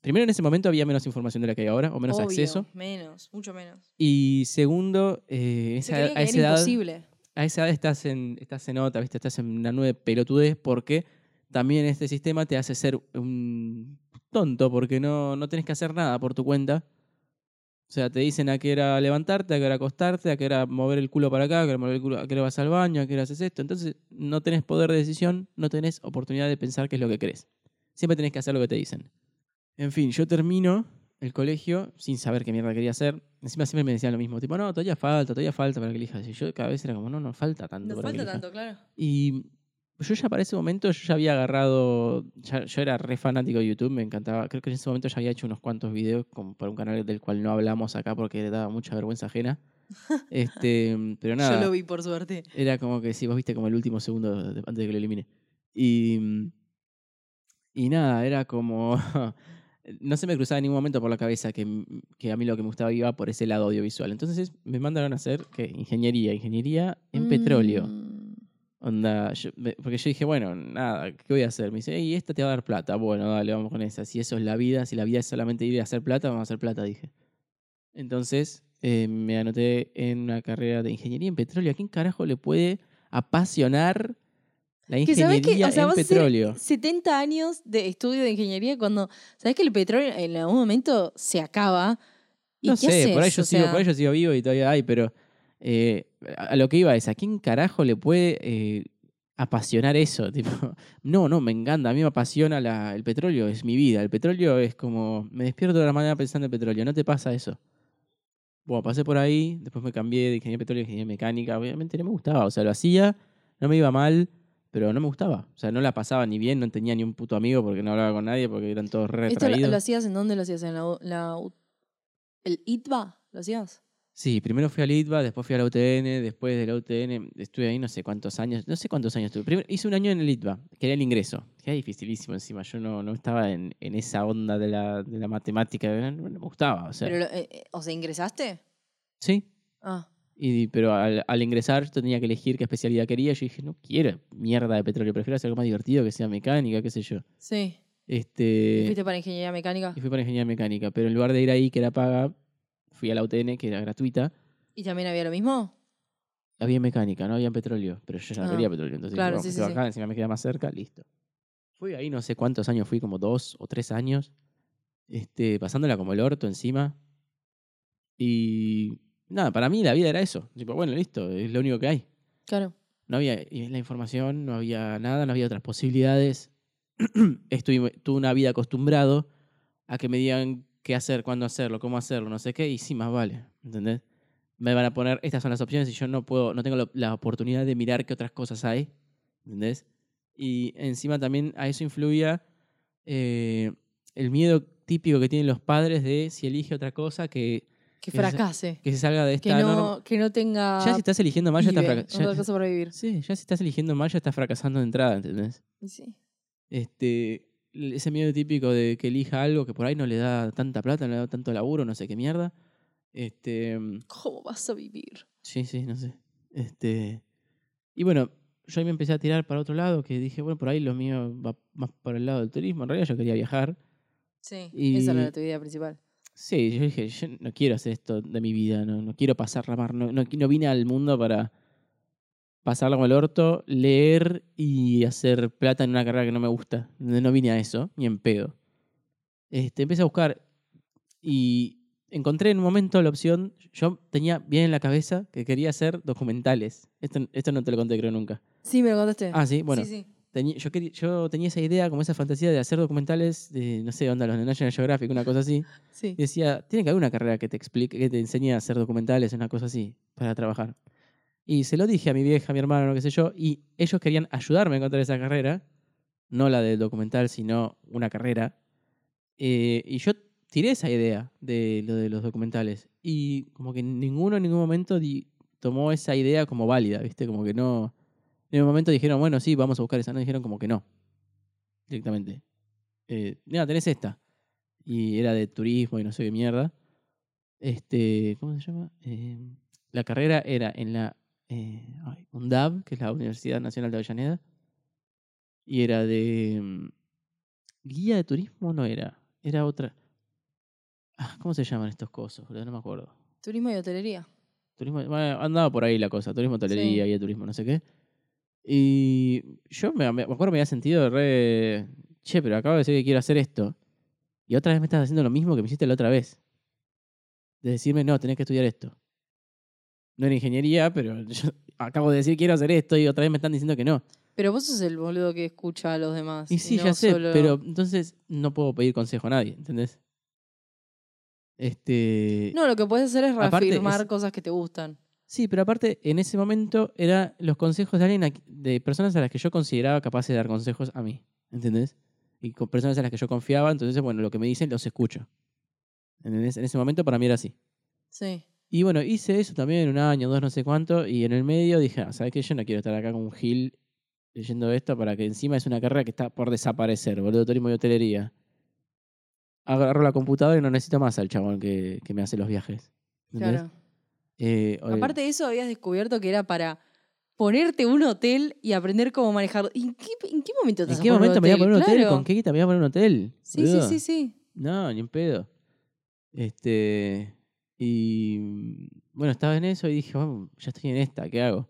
Speaker 2: primero en ese momento había menos información de la que hay ahora, o menos
Speaker 1: Obvio,
Speaker 2: acceso.
Speaker 1: Menos, mucho menos.
Speaker 2: Y segundo, eh, esa- a, esa edad,
Speaker 1: imposible.
Speaker 2: a esa edad estás en, estás en otra, ¿viste? estás en una nube de pelotudez porque también este sistema te hace ser un tonto porque no, no tenés que hacer nada por tu cuenta. O sea, te dicen a qué era levantarte, a qué era acostarte, a qué era mover el culo para acá, a qué era mover el culo, a qué vas al baño, a qué hora haces esto. Entonces, no tenés poder de decisión, no tenés oportunidad de pensar qué es lo que querés. Siempre tenés que hacer lo que te dicen. En fin, yo termino el colegio sin saber qué mierda quería hacer. Encima siempre me decían lo mismo, tipo, no, todavía falta, todavía falta para que elijas. Y yo cada vez era como, no, no falta tanto.
Speaker 1: No
Speaker 2: para que
Speaker 1: falta
Speaker 2: elija".
Speaker 1: tanto, claro.
Speaker 2: Y yo ya para ese momento, yo ya había agarrado, ya- yo era re fanático de YouTube, me encantaba. Creo que en ese momento ya había hecho unos cuantos videos como para un canal del cual no hablamos acá porque daba mucha vergüenza ajena. este, pero nada.
Speaker 1: Yo lo vi, por suerte.
Speaker 2: Era como que si vos viste como el último segundo antes de que lo elimine. Y, y nada, era como. no se me cruzaba en ningún momento por la cabeza que, m- que a mí lo que me gustaba iba por ese lado audiovisual. Entonces me mandaron a hacer ¿qué? ingeniería, ingeniería en petróleo. Onda, yo- porque yo dije, bueno, nada, ¿qué voy a hacer? Me dice, y esta te va a dar plata. Bueno, dale, vamos con esa. Si eso es la vida, si la vida es solamente ir a hacer plata, vamos a hacer plata, dije. Entonces eh, me anoté en una carrera de ingeniería en petróleo. ¿A quién carajo le puede apasionar la
Speaker 1: Que
Speaker 2: ingeniería
Speaker 1: que, o sea,
Speaker 2: en petróleo?
Speaker 1: 70 años de estudio de ingeniería cuando sabes que el petróleo en algún momento se acaba. ¿Y
Speaker 2: No
Speaker 1: qué
Speaker 2: sé, por ahí,
Speaker 1: haces?
Speaker 2: yo
Speaker 1: O
Speaker 2: sigo,
Speaker 1: sea,
Speaker 2: por ahí yo sigo vivo y todavía hay, pero eh, a lo que iba es, ¿a quién carajo le puede eh, apasionar eso? Tipo, no, no, me encanta, a mí me apasiona la- el petróleo, es mi vida. El petróleo es como, me despierto de la mañana pensando en petróleo, ¿no te pasa eso? Bueno, pasé por ahí, después me cambié de ingeniería de petróleo a ingeniería mecánica, obviamente no me gustaba, o sea, lo hacía, no me iba mal, pero no me gustaba. O sea, no la pasaba ni bien, no tenía ni un puto amigo porque no hablaba con nadie, porque eran todos re
Speaker 1: ¿Esto lo, hacías en dónde lo hacías? ¿En la, la ¿El ITBA? ¿Lo hacías?
Speaker 2: Sí, primero fui al ITBA, después fui a la UTN, después de la UTN estuve ahí no sé cuántos años, no sé cuántos años estuve. Primero, hice un año en el ITBA, que era el ingreso, que era dificilísimo encima. Yo no, no estaba en, en esa onda de la, de la matemática, no, no me gustaba. O sea,
Speaker 1: Pero, eh, eh, o sea, ¿ingresaste?
Speaker 2: sí,
Speaker 1: Ah,
Speaker 2: y, pero al, al ingresar yo tenía que elegir qué especialidad quería. Yo dije, no quiero mierda de petróleo, prefiero hacer algo más divertido, que sea mecánica, qué sé yo.
Speaker 1: sí. ¿Y
Speaker 2: Este,
Speaker 1: fuiste para ingeniería mecánica?
Speaker 2: y fui para ingeniería mecánica, pero en lugar de ir ahí, que era paga, fui a la UTN, que era gratuita.
Speaker 1: ¿Y también había lo mismo?
Speaker 2: Había mecánica, no había petróleo, pero yo ya no
Speaker 1: Ah,
Speaker 2: quería petróleo. Entonces,
Speaker 1: claro,
Speaker 2: bueno,
Speaker 1: sí,
Speaker 2: quedo
Speaker 1: sí.
Speaker 2: acá, encima me queda más cerca, listo. Fui ahí no sé cuántos años fui, como dos o tres años, este, pasándola como el orto encima. Y nada, para mí la vida era eso. Tipo, bueno, listo, es lo único que hay.
Speaker 1: Claro.
Speaker 2: No había y la información, no había nada, no había otras posibilidades. Estuve, tuve una vida acostumbrado a que me digan qué hacer, cuándo hacerlo, cómo hacerlo, no sé qué, y sí, más vale, ¿entendés? Me van a poner, estas son las opciones y yo no puedo, no tengo la, la oportunidad de mirar qué otras cosas hay, ¿entendés? Y encima también a eso influía eh, el miedo típico que tienen los padres de si elige otra cosa que,
Speaker 1: Que
Speaker 2: Que se-
Speaker 1: fracase.
Speaker 2: que se salga de
Speaker 1: Que
Speaker 2: esta
Speaker 1: no,
Speaker 2: norma.
Speaker 1: que no tenga.
Speaker 2: Ya si estás eligiendo mal, ya estás fracasando. Sí, ya si estás eligiendo mal, ya estás fracasando de entrada, ¿entendés?
Speaker 1: Sí.
Speaker 2: Este, ese miedo típico de que elija algo que por ahí no le da tanta plata, no le da tanto laburo, no sé qué mierda. Este,
Speaker 1: ¿Cómo vas a vivir?
Speaker 2: sí, sí, no sé. Este, y bueno, yo ahí me empecé a tirar para otro lado, que dije, bueno, por ahí lo mío va más por el lado del turismo. En realidad yo quería viajar.
Speaker 1: Sí.
Speaker 2: Y-
Speaker 1: Esa era tu idea principal.
Speaker 2: Sí, yo dije, yo no quiero hacer esto de mi vida, no, no quiero pasar la mar, no, no, no vine al mundo para pasarla como el orto, leer y hacer plata en una carrera que no me gusta. No vine a eso, ni en pedo. Este, empecé a buscar y encontré en un momento la opción, yo tenía bien en la cabeza que quería hacer documentales. Esto, esto no te lo conté creo nunca.
Speaker 1: Sí, me lo contaste.
Speaker 2: Ah, sí, bueno.
Speaker 1: Sí, sí.
Speaker 2: Tení- yo, quería- yo tenía esa idea, como esa fantasía de hacer documentales de, no sé, onda, los de National Geographic, una cosa así.
Speaker 1: Sí.
Speaker 2: Y decía, tiene que haber una carrera que te explique, que te enseñe a hacer documentales, una cosa así, para trabajar. Y se lo dije a mi vieja, a mi hermano, qué sé yo, y ellos querían ayudarme a encontrar esa carrera, no la del documental, sino una carrera. Eh, y yo tiré esa idea de lo de los documentales. Y como que ninguno en ningún momento tomó esa idea como válida, ¿viste? Como que no. En un momento dijeron, bueno, sí, vamos a buscar esa. No dijeron como que no. Directamente. Eh, mira, tenés esta. Y era de turismo y no sé qué mierda. Este, ¿cómo se llama? Eh, la carrera era en la eh, ay, UNDAV, que es la Universidad Nacional de Avellaneda. Y era de. mm, Guía de turismo no era. Era otra. Ah, ¿Cómo se llaman estos cosos? boludo? No me acuerdo.
Speaker 1: Turismo y hotelería.
Speaker 2: Turismo, bueno, andaba por ahí la cosa, turismo, hotelería,
Speaker 1: Sí.
Speaker 2: guía de turismo, no sé qué. Y yo me, me acuerdo me había sentido re, che, pero acabo de decir que quiero hacer esto. Y otra vez me estás haciendo lo mismo que me hiciste la otra vez. De decirme, no, tenés que estudiar esto. No era ingeniería, pero yo acabo de decir quiero hacer esto y otra vez me están diciendo que no.
Speaker 1: Pero vos sos el boludo que escucha a los demás.
Speaker 2: Y sí,
Speaker 1: no
Speaker 2: ya sé,
Speaker 1: solo-
Speaker 2: pero entonces no puedo pedir consejo a nadie, ¿entendés? Este...
Speaker 1: No, lo que puedes hacer es reafirmar
Speaker 2: es-
Speaker 1: cosas que te gustan.
Speaker 2: Sí, pero aparte, en ese momento eran los consejos de alguien, a de personas a las que yo consideraba capaces de dar consejos a mí, ¿entendés? Y con personas a las que yo confiaba, entonces, bueno, lo que me dicen los escucho. ¿Entendés? En ese momento para mí era así.
Speaker 1: Sí.
Speaker 2: Y bueno, hice eso también un año, dos, no sé cuánto, y en el medio dije, ah, ¿sabes qué? Yo no quiero estar acá con un gil leyendo esto para que encima es una carrera que está por desaparecer, boludo, turismo y hotelería. Agarro la computadora y no necesito más al chabón que, que me hace los viajes. ¿entendés?
Speaker 1: Claro.
Speaker 2: Eh,
Speaker 1: Aparte de eso, habías descubierto que era para ponerte un hotel y aprender cómo manejarlo. ¿En qué, en qué momento te
Speaker 2: ¿En qué momento me voy a poner un hotel?
Speaker 1: Claro.
Speaker 2: ¿Con qué guita me voy a poner un hotel?
Speaker 1: Sí, sí,
Speaker 2: boludo?
Speaker 1: sí, sí.
Speaker 2: No, ni en pedo. Este. Y. mm, Bueno, estaba en eso y dije, "Vamos, ya estoy en esta, ¿qué hago?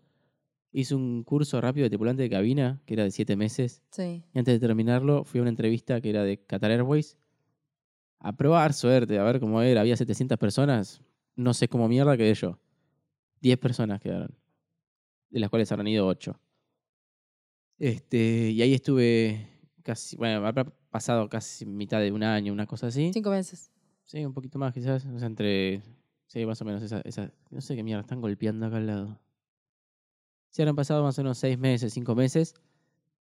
Speaker 2: Hice un curso rápido de tripulante de cabina, que era de siete meses.
Speaker 1: Sí.
Speaker 2: Y antes de terminarlo, fui a una entrevista que era de Qatar Airways. A probar suerte, a ver cómo era. Había 700 personas. No sé cómo mierda quedé yo. 10 personas quedaron. De las cuales habrán ido 8. Este, y ahí estuve casi, bueno, habrá pasado casi mitad de un año, una cosa así.
Speaker 1: Cinco meses.
Speaker 2: Sí, un poquito más quizás. O sea, entre. Sí, más o menos esa, esa. No sé qué mierda, están golpeando acá al lado. Sí, habrán pasado más o menos seis meses, cinco meses.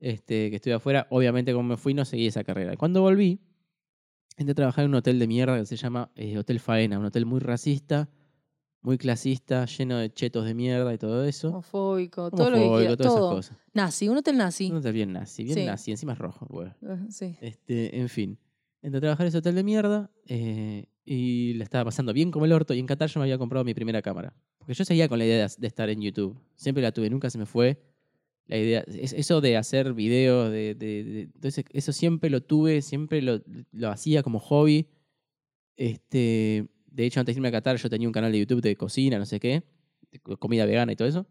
Speaker 2: este, que estuve afuera. Obviamente, como me fui, no seguí esa carrera. Cuando volví, entré a trabajar en un hotel de mierda que se llama eh, Hotel Faena, un hotel muy racista, muy clasista, lleno de chetos de mierda y todo eso.
Speaker 1: Homofóbico, todo lo que quieras.
Speaker 2: todas
Speaker 1: Todo.
Speaker 2: esas cosas.
Speaker 1: Nazi, un hotel nazi.
Speaker 2: Un hotel bien nazi, bien
Speaker 1: Sí.
Speaker 2: nazi, encima es rojo, güey.
Speaker 1: Ajá, Sí.
Speaker 2: Este, en fin. Entré a trabajar en ese hotel de mierda eh, y la estaba pasando bien como el orto. Y en Qatar yo me había comprado mi primera cámara. Porque yo seguía con la idea de, estar en YouTube. Siempre la tuve, nunca se me fue. La idea, es- eso de hacer videos, de, entonces eso siempre lo tuve, siempre lo, lo hacía como hobby. Este, de hecho, antes de irme a Qatar yo tenía un canal de YouTube de cocina, no sé qué, de co- comida vegana y todo eso.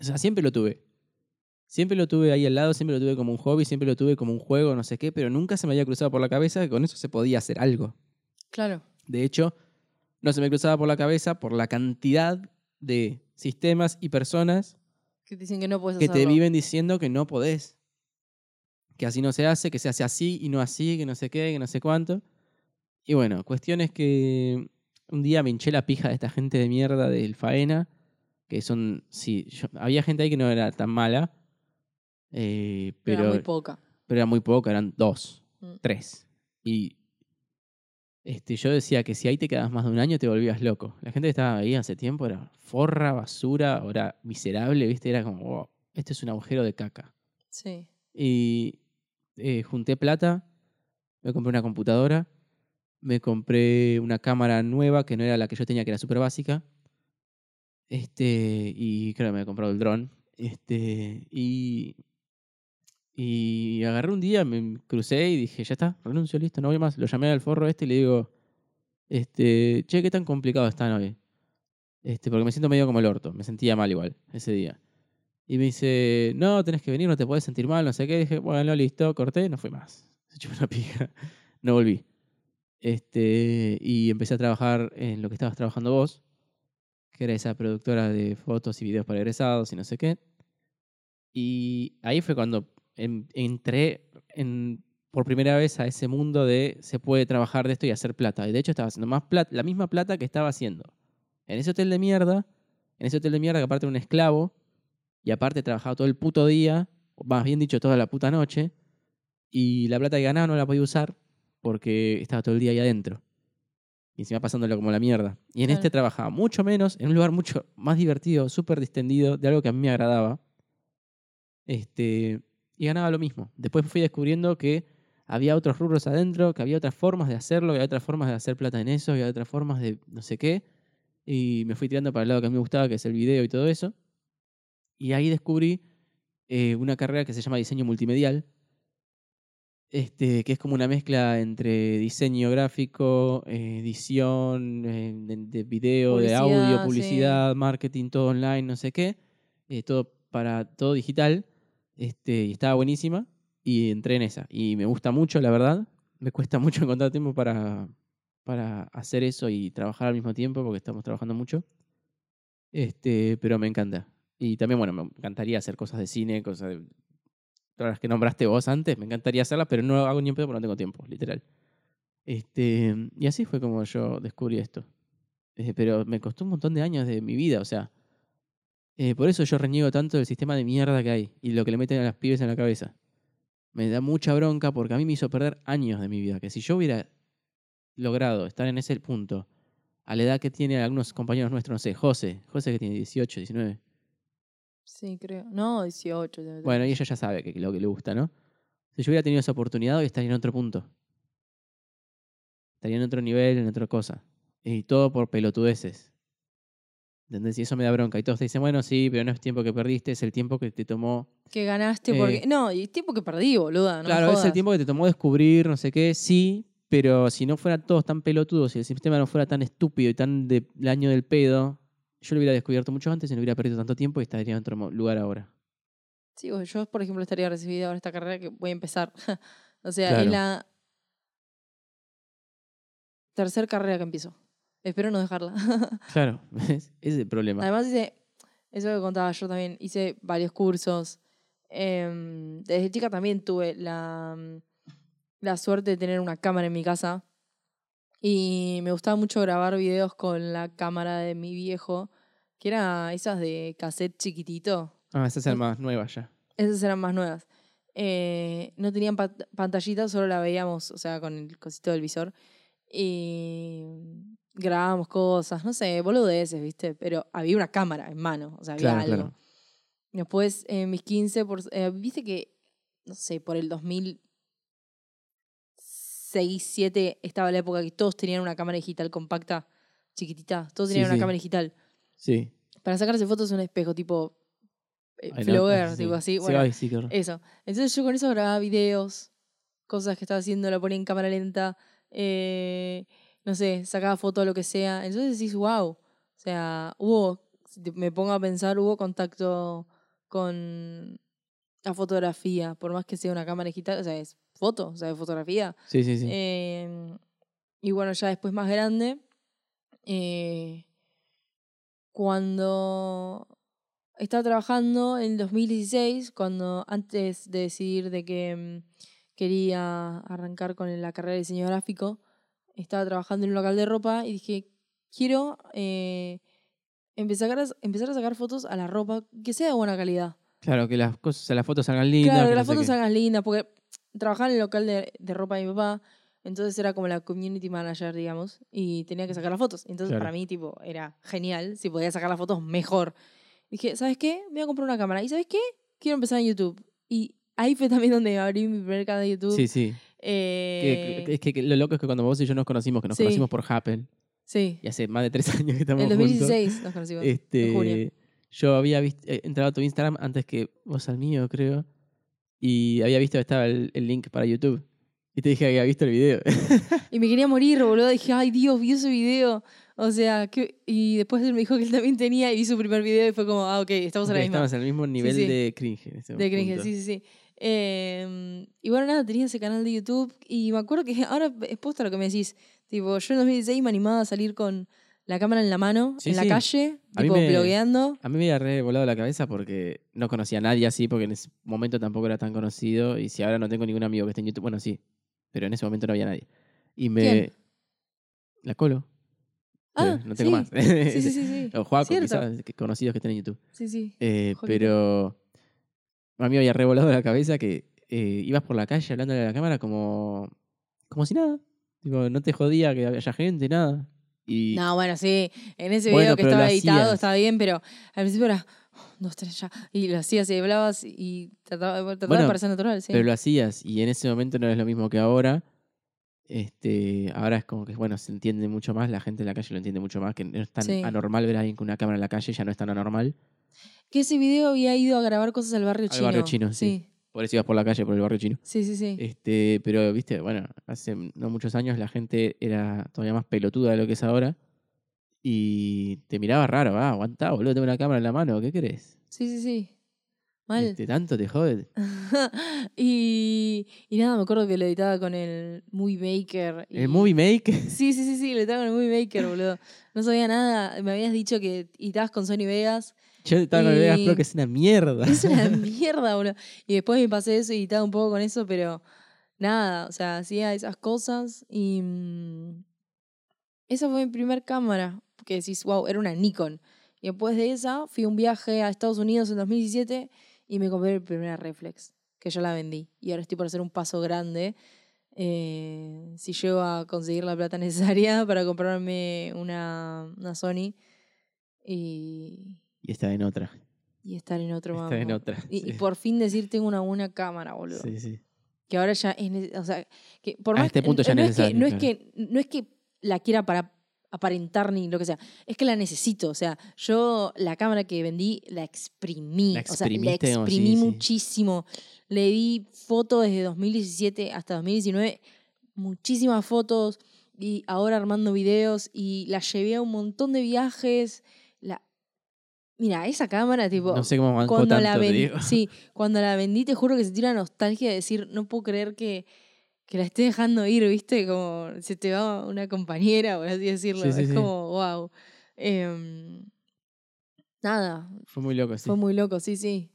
Speaker 2: O sea, siempre lo tuve. Siempre lo tuve ahí al lado, siempre lo tuve como un hobby, siempre lo tuve como un juego, no sé qué, pero nunca se me había cruzado por la cabeza que con eso se podía hacer algo.
Speaker 1: Claro.
Speaker 2: De hecho, no se me cruzaba por la cabeza por la cantidad de sistemas y personas
Speaker 1: Que te dicen que no puedes
Speaker 2: que te viven diciendo que no podés. Que así no se hace, que se hace así y no así, que no sé qué, que no sé cuánto. Y bueno, cuestión es que un día me hinché la pija de esta gente de mierda del faena, que son, sí, yo- había gente ahí que no era tan mala, eh,
Speaker 1: pero
Speaker 2: pero,
Speaker 1: era muy poca.
Speaker 2: pero era muy poco, eran dos,
Speaker 1: Mm.
Speaker 2: tres. Y este, yo decía que si ahí te quedabas más de un año te volvías loco. La gente que estaba ahí hace tiempo era forra, basura, ahora miserable, ¿viste? Era como, wow, este es un agujero de caca.
Speaker 1: Sí.
Speaker 2: Y eh, junté plata, me compré una computadora, me compré una cámara nueva que no era la que yo tenía, que era súper básica. Este, y creo que me había comprado el dron. Este, y, y agarré un día, me crucé y dije, ya está, renuncio, listo, no voy más. Lo llamé al forro este y le digo, este, che, ¿qué tan complicado están hoy? Este, porque me siento medio como el orto, me sentía mal igual ese día. Y me dice, no, tenés que venir, no te puedes sentir mal, no sé qué. dije, bueno, listo, corté, no fui más. Se echó una pija. No volví. Este, y empecé a trabajar en lo que estabas trabajando vos, que era esa productora de fotos y videos para egresados y no sé qué. Y ahí fue cuando em- entré en, por primera vez a ese mundo de se puede trabajar de esto y hacer plata. Y de hecho estaba haciendo más plata, la misma plata que estaba haciendo en ese hotel de mierda, en ese hotel de mierda que aparte era un esclavo, y aparte trabajaba todo el puto día, o más bien dicho, toda la puta noche, y la plata que ganaba no la podía usar porque estaba todo el día ahí adentro. Y encima pasándolo como la mierda. Y en
Speaker 1: Claro.
Speaker 2: este trabajaba mucho menos, en un lugar mucho más divertido, súper distendido, de algo que a mí me agradaba. Este, y ganaba lo mismo. Después fui descubriendo que había otros rubros adentro, que había otras formas de hacerlo, que había otras formas de hacer plata en eso, que había otras formas de no sé qué. Y me fui tirando para el lado que a mí me gustaba, que es el video y todo eso. Y ahí descubrí eh, una carrera que se llama diseño multimedial, este, que es como una mezcla entre diseño gráfico, eh, edición eh, de, de video, de
Speaker 1: Publicidad,
Speaker 2: audio,
Speaker 1: sí.
Speaker 2: publicidad, marketing, todo online, no sé qué, todo para todo digital. Este, y estaba buenísima y entré en esa. Y me gusta mucho, la verdad. Me cuesta mucho encontrar tiempo para, para hacer eso y trabajar al mismo tiempo porque estamos trabajando mucho. Este, pero me encanta. Y también, bueno, me encantaría hacer cosas de cine, cosas de todas las que nombraste vos antes, me encantaría hacerlas, pero no hago ni en pedo porque no tengo tiempo, literal. Este, y así fue como yo descubrí esto. Eh, pero me costó un montón de años de mi vida, o sea. Eh, por eso yo reniego tanto del sistema de mierda que hay y lo que le meten a las pibes en la cabeza. Me da mucha bronca porque a mí me hizo perder años de mi vida. Que si yo hubiera logrado estar en ese punto, a la edad que tienen algunos compañeros nuestros, no sé, José, José que tiene 18, 19,
Speaker 1: Sí, creo. No, 18. debe
Speaker 2: Bueno, y ella ya sabe que lo que le gusta, ¿no? Si yo hubiera tenido esa oportunidad, hoy estaría en otro punto. Estaría en otro nivel, en otra cosa. Y todo por pelotudeces. ¿Entendés? Y eso me da bronca. Y todos te dicen, bueno, sí, pero no es tiempo que perdiste, es el tiempo que te tomó.
Speaker 1: Que ganaste
Speaker 2: Eh,
Speaker 1: porque. No, y tiempo que perdí, boluda. No
Speaker 2: claro, es el tiempo que te tomó descubrir, no sé qué, sí, pero si no fueran todos tan pelotudos, si el sistema no fuera tan estúpido y tan de- del año del pedo, yo lo hubiera descubierto mucho antes y no hubiera perdido tanto tiempo y estaría en otro lugar ahora.
Speaker 1: Sí, yo, por ejemplo, estaría recibida ahora esta carrera que voy a empezar. o sea,
Speaker 2: Claro.
Speaker 1: es la tercera carrera que empiezo. Espero no dejarla.
Speaker 2: Claro, ese es el problema.
Speaker 1: Además hice, eso que contaba yo también, hice varios cursos. Em, desde chica también tuve la, la suerte de tener una cámara en mi casa. Y me gustaba mucho grabar videos con la cámara de mi viejo, que era esas de cassette chiquitito.
Speaker 2: Ah, esa es la más nueva ya.
Speaker 1: Esas eran más nuevas. eh, no tenían pat- pantallita, solo la veíamos, o sea, con el cosito del visor. Y grabábamos cosas, no sé, boludeces, ¿viste? Pero había una cámara en mano, o sea, había
Speaker 2: Claro,
Speaker 1: algo.
Speaker 2: claro.
Speaker 1: Después, en mis 15, por, eh, viste que, no sé, por el 2006, 2007 estaba la época que todos tenían una cámara digital compacta, chiquitita, todos
Speaker 2: Sí,
Speaker 1: tenían una
Speaker 2: sí.
Speaker 1: cámara digital.
Speaker 2: Sí.
Speaker 1: Para sacarse fotos un espejo, tipo eh, Flogger, tipo así.
Speaker 2: Sí,
Speaker 1: Bueno,
Speaker 2: sí, horror.
Speaker 1: eso. Entonces yo con eso grababa videos, cosas que estaba haciendo, la ponía en cámara lenta, eh, no sé, sacaba fotos, lo que sea. Entonces decís, wow. O sea, hubo, si me pongo a pensar, hubo contacto con la fotografía, por más que sea una cámara digital, o sea, es foto, o sea, es fotografía.
Speaker 2: Sí, sí, sí.
Speaker 1: Eh, y bueno, ya después más grande, eh, cuando estaba trabajando en 2016, cuando antes de decidir de que mm, quería arrancar con la carrera de diseño gráfico, estaba trabajando en un local de ropa y dije, quiero eh, empezar, a, empezar a sacar fotos a la ropa que sea de buena calidad.
Speaker 2: Claro, que las cosas, las fotos salgan lindas.
Speaker 1: Claro, que las fotos salgan lindas, porque trabajaba en el local de, de ropa de mi papá, entonces era como la community manager, digamos, y tenía que sacar las fotos. Entonces
Speaker 2: Claro.
Speaker 1: para mí, tipo, era genial, si podía sacar las fotos, mejor. Dije, ¿sabes qué? Me voy a comprar una cámara. ¿Y sabes qué? Quiero empezar en YouTube. Y ahí fue también donde abrí mi primer canal de YouTube.
Speaker 2: Sí, sí.
Speaker 1: Eh,
Speaker 2: Que- es que, lo loco es que cuando vos y yo nos conocimos, que nos
Speaker 1: Sí.
Speaker 2: conocimos por Happen,
Speaker 1: sí,
Speaker 2: y hace más de tres años que estamos
Speaker 1: en
Speaker 2: juntos.
Speaker 1: 2016 nos conocimos. en junio.
Speaker 2: Este, yo había visto, eh, entrado a tu Instagram antes que vos al mío, creo. Y había visto que estaba el, el link para YouTube. Y te dije que había visto el video.
Speaker 1: Y me quería morir, boludo. Dije, ay, Dios, vi ese video. O sea, que... y después él me dijo que él también tenía y vi su primer video y fue como, ah, ok, estamos en la
Speaker 2: Ok,
Speaker 1: misma.
Speaker 2: Estamos al mismo nivel
Speaker 1: sí.
Speaker 2: de cringe. en
Speaker 1: De cringe,
Speaker 2: punto.
Speaker 1: sí, sí, sí. Eh, y bueno, nada, tenía ese canal de YouTube y me acuerdo que ahora es posta lo que me decís. Tipo, yo en 2016 me animaba a salir con la cámara en la mano,
Speaker 2: Sí,
Speaker 1: en la
Speaker 2: sí.
Speaker 1: calle,
Speaker 2: A
Speaker 1: tipo,
Speaker 2: me-
Speaker 1: blogueando.
Speaker 2: A mí me había re volado la cabeza porque no conocía a nadie así, porque en ese momento tampoco era tan conocido. Y si ahora no tengo ningún amigo que esté en YouTube, bueno, sí, pero en ese momento no había nadie. Y me.
Speaker 1: ¿Quién?
Speaker 2: La colo.
Speaker 1: Ah,
Speaker 2: no tengo
Speaker 1: sí.
Speaker 2: más.
Speaker 1: Sí, sí, sí, sí.
Speaker 2: O Juaco, quizás, conocidos que estén en YouTube.
Speaker 1: Sí, sí.
Speaker 2: Eh, pero a mí me había revolado la cabeza que eh, ibas por la calle hablándole a la cámara como, como si nada. Tipo, no te jodía que haya gente, nada. Y
Speaker 1: No, bueno, sí. En ese
Speaker 2: Bueno,
Speaker 1: video que estaba editado
Speaker 2: hacías.
Speaker 1: estaba bien, pero al principio era "Oh, dos, tres, ya. Y lo hacías y hablabas y trataba, trataba
Speaker 2: Bueno,
Speaker 1: de parecer natural, sí.
Speaker 2: pero lo hacías y en ese momento no es lo mismo que ahora. Este, ahora es como que, bueno, se entiende mucho más, la gente en la calle lo entiende mucho más, que no es tan
Speaker 1: Sí.
Speaker 2: anormal ver a alguien con una cámara en la calle, ya no es tan anormal.
Speaker 1: Que ese video había ido a grabar cosas al barrio
Speaker 2: Al
Speaker 1: chino.
Speaker 2: barrio chino, sí. Por eso ibas por la calle, por el barrio chino.
Speaker 1: Sí, sí, sí.
Speaker 2: Este, pero, viste, bueno, hace no muchos años la gente era todavía más pelotuda de lo que es ahora. Y te miraba raro, ah, aguantá, boludo, tengo una cámara en la mano, ¿qué querés?
Speaker 1: Sí, sí, sí. Mal.
Speaker 2: Este, ¿Tanto te jode?
Speaker 1: y, y nada, me acuerdo que lo editaba con el Movie Maker. y-
Speaker 2: ¿El Movie Make?
Speaker 1: Sí, sí, sí, sí, lo editaba con el Movie Maker, boludo. No sabía nada. Me habías dicho que editabas con Sony Vegas.
Speaker 2: Yo estaba Vegas
Speaker 1: Y-
Speaker 2: Pro que es una mierda.
Speaker 1: Es una mierda, boludo. Y después me pasé eso y editaba un poco con eso, pero nada, o sea, hacía esas cosas y. mm, esa fue mi primer cámara. Que decís, wow, era una Nikon. Y después de esa, fui a un viaje a Estados Unidos en 2017 y me compré mi primera reflex, que yo la vendí. Y ahora estoy por hacer un paso grande. eh, si llego a conseguir la plata necesaria para comprarme una, una Sony y,
Speaker 2: Y está en otra.
Speaker 1: y estar en otro
Speaker 2: Está en otra.
Speaker 1: Y, y por fin decir tengo una buena cámara, boludo.
Speaker 2: Sí, sí.
Speaker 1: Que ahora ya es, o sea, que por
Speaker 2: A
Speaker 1: más
Speaker 2: este punto ya
Speaker 1: no
Speaker 2: es
Speaker 1: es que no es que no es que la quiera para aparentar ni lo que sea, es que la necesito, o sea, yo la cámara que vendí la exprimí,
Speaker 2: La
Speaker 1: o sea, la
Speaker 2: sí,
Speaker 1: exprimí
Speaker 2: sí.
Speaker 1: muchísimo. Le di fotos desde 2017 hasta 2019, muchísimas fotos y ahora armando videos y la llevé a un montón de viajes. Mira, esa cámara tipo
Speaker 2: No sé cómo bancó
Speaker 1: cuando
Speaker 2: tanto,
Speaker 1: la
Speaker 2: te digo.
Speaker 1: sí, cuando la vendí te juro que se tira nostalgia de decir, no puedo creer que, que la esté dejando ir, ¿viste? Como se te va una compañera, por así decirlo.
Speaker 2: Sí, sí,
Speaker 1: es
Speaker 2: sí.
Speaker 1: como, wow. nada,
Speaker 2: Fue muy loco, sí.
Speaker 1: fue muy loco, sí, sí.